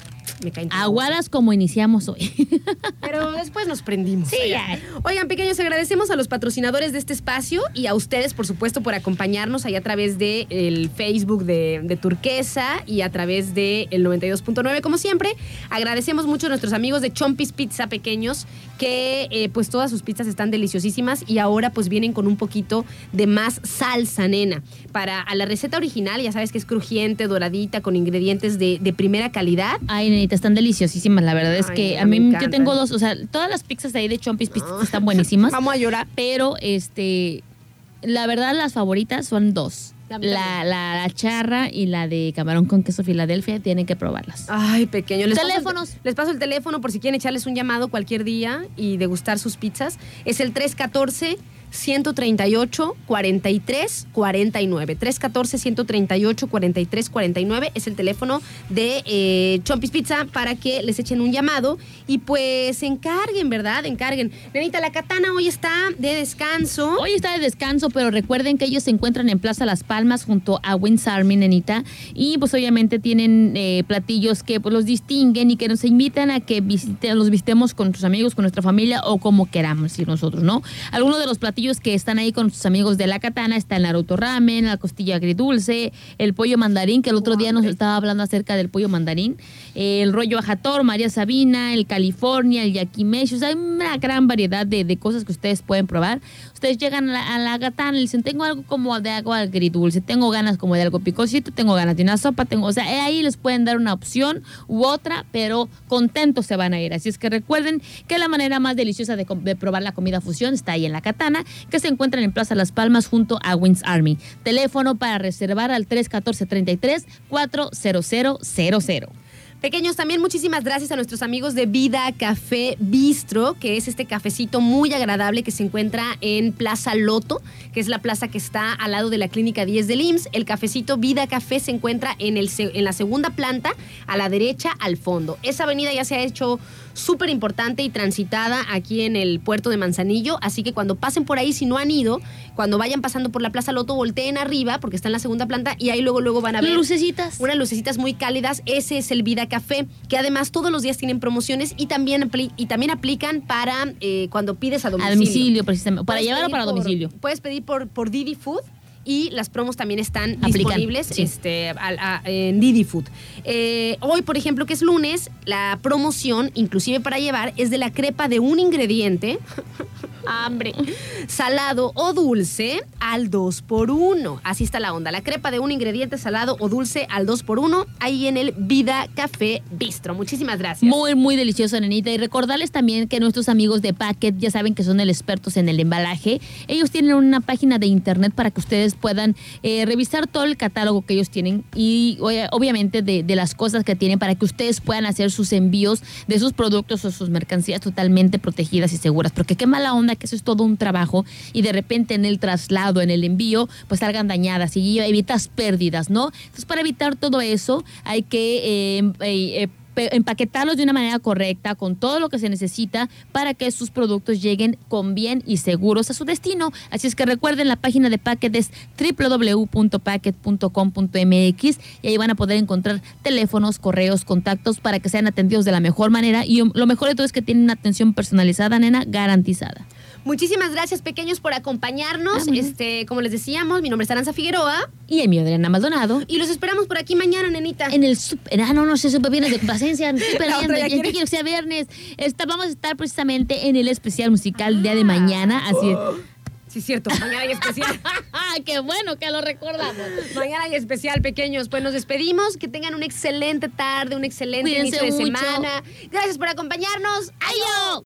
Me caen. Aguadas como iniciamos hoy. (laughs) Pero después nos prendimos. Sí, Oigan. ya. Oigan, pequeños, agradecemos a los patrocinadores de este espacio y a ustedes, por supuesto, por acompañarnos ahí a través del el Facebook de, de Turquesa y a través del 92.9, como siempre. Agradecemos mucho a nuestros amigos de Chompis Pizza Pequeños, que eh, pues todas sus pizzas están deliciosísimas y ahora pues vienen con un poquito de más salsa, nena. Para a la receta original, ya sabes que es crujiente, doradita, con ingredientes de, de primera calidad. Ay, están deliciosísimas. La verdad es Ay, que a me mí yo tengo dos, o sea, todas las pizzas de ahí de Chompis Pizzas están buenísimas. Vamos a llorar. Pero este, la verdad las favoritas son dos. La, la charra y la de camarón con queso Filadelfia tienen que probarlas. Ay, pequeño. Les Teléfonos. Paso el, les paso el teléfono por si quieren echarles un llamado cualquier día y degustar sus pizzas. Es el 314 138 43 49. 314 138 43 49 es el teléfono de eh, Chompis Pizza para que les echen un llamado y pues encarguen, ¿verdad? Encarguen. Nenita, la katana hoy está de descanso. Hoy está de descanso, pero recuerden que ellos se encuentran en Plaza Las Palmas junto a Wins Army, nenita. Y pues obviamente tienen eh, platillos que pues, los distinguen y que nos invitan a que visite- los visitemos con nuestros amigos, con nuestra familia o como queramos ir nosotros, ¿no? Algunos de los platillos que están ahí con nuestros amigos de la katana está el Naruto Ramen, la costilla agridulce, el pollo mandarín, que el otro día nos estaba hablando acerca del pollo mandarín, eh, el rollo ajator, María Sabina, el California, el yakimeshi, o sea, hay una gran variedad de, de cosas que ustedes pueden probar. Ustedes llegan a la, a la katana y dicen, tengo algo como de agua agridulce, tengo ganas como de algo picosito, tengo ganas de una sopa, tengo, o sea, eh, ahí les pueden dar una opción u otra, pero contentos se van a ir. Así es que recuerden que la manera más deliciosa de, de probar la comida fusión está ahí en la katana, que se encuentran en Plaza Las Palmas junto a Wins Army. Teléfono para reservar al 314-33 40000. Pequeños, también muchísimas gracias a nuestros amigos de Vida Café Bistro, que es este cafecito muy agradable que se encuentra en Plaza Loto, que es la plaza que está al lado de la Clínica 10 del IMSS. El cafecito Vida Café se encuentra en, el, en la segunda planta, a la derecha, al fondo. Esa avenida ya se ha hecho súper importante y transitada aquí en el puerto de Manzanillo, así que cuando pasen por ahí, si no han ido, cuando vayan pasando por la Plaza Loto, volteen arriba, porque está en la segunda planta, y ahí luego, luego van a ver Lucecitas. unas lucecitas muy cálidas. Ese es el Vida Café, que además todos los días tienen promociones y también, y también aplican para eh, cuando pides a A domicilio. domicilio, precisamente. ¿Para llevar o para por- domicilio? Puedes pedir por, por Didi Food. Y las promos también están Aplican, disponibles sí. este, a- en Didi Food. Eh, hoy, por ejemplo, que es lunes, la promoción, inclusive para llevar, es de la crepa de un ingrediente (laughs) Hambre. salado o dulce al 2 por 1 Así está la onda. La crepa de un ingrediente salado o dulce al 2 por 1 ahí en el Vida Café Bistro. Muchísimas gracias. Muy, muy delicioso, nenita. Y recordarles también que nuestros amigos de Packet ya saben que son el expertos en el embalaje. Ellos tienen una página de internet para que ustedes puedan eh, revisar todo el catálogo que ellos tienen y obviamente de, las cosas que tienen para que ustedes puedan hacer sus envíos de sus productos o sus mercancías totalmente protegidas y seguras. Porque qué mala onda que eso es todo un trabajo y de repente en el traslado, en el envío, pues salgan dañadas y evitas pérdidas, ¿no? Entonces, para evitar todo eso, hay que eh, eh, eh, pe- empaquetarlos de una manera correcta, con todo lo que se necesita para que sus productos lleguen con bien y seguros a su destino. Así es que recuerden, la página de Packet es www.packet.com.mx y ahí van a poder encontrar teléfonos, correos, contactos para que sean atendidos de la mejor manera y lo mejor de todo es que tienen una atención personalizada, nena, garantizada. Muchísimas gracias, pequeños, por acompañarnos. Ah, este, como les decíamos, mi nombre es Aranza Figueroa Y mi Adriana Maldonado. y los esperamos por aquí mañana, nenita. En el super, ah, no, no sé, super viernes de paciencia, (laughs) super viernes, ya quiere. quiero que sea viernes. Está, vamos a estar precisamente en el especial musical día de mañana, así es. Sí, cierto. Mañana hay especial. (laughs) ¡Ah, qué bueno que lo recordamos! Mañana hay especial, pequeños. Pues nos despedimos. Que tengan una excelente tarde, un excelente Cuídense inicio de mucho. semana. Gracias por acompañarnos. ¡Ayo!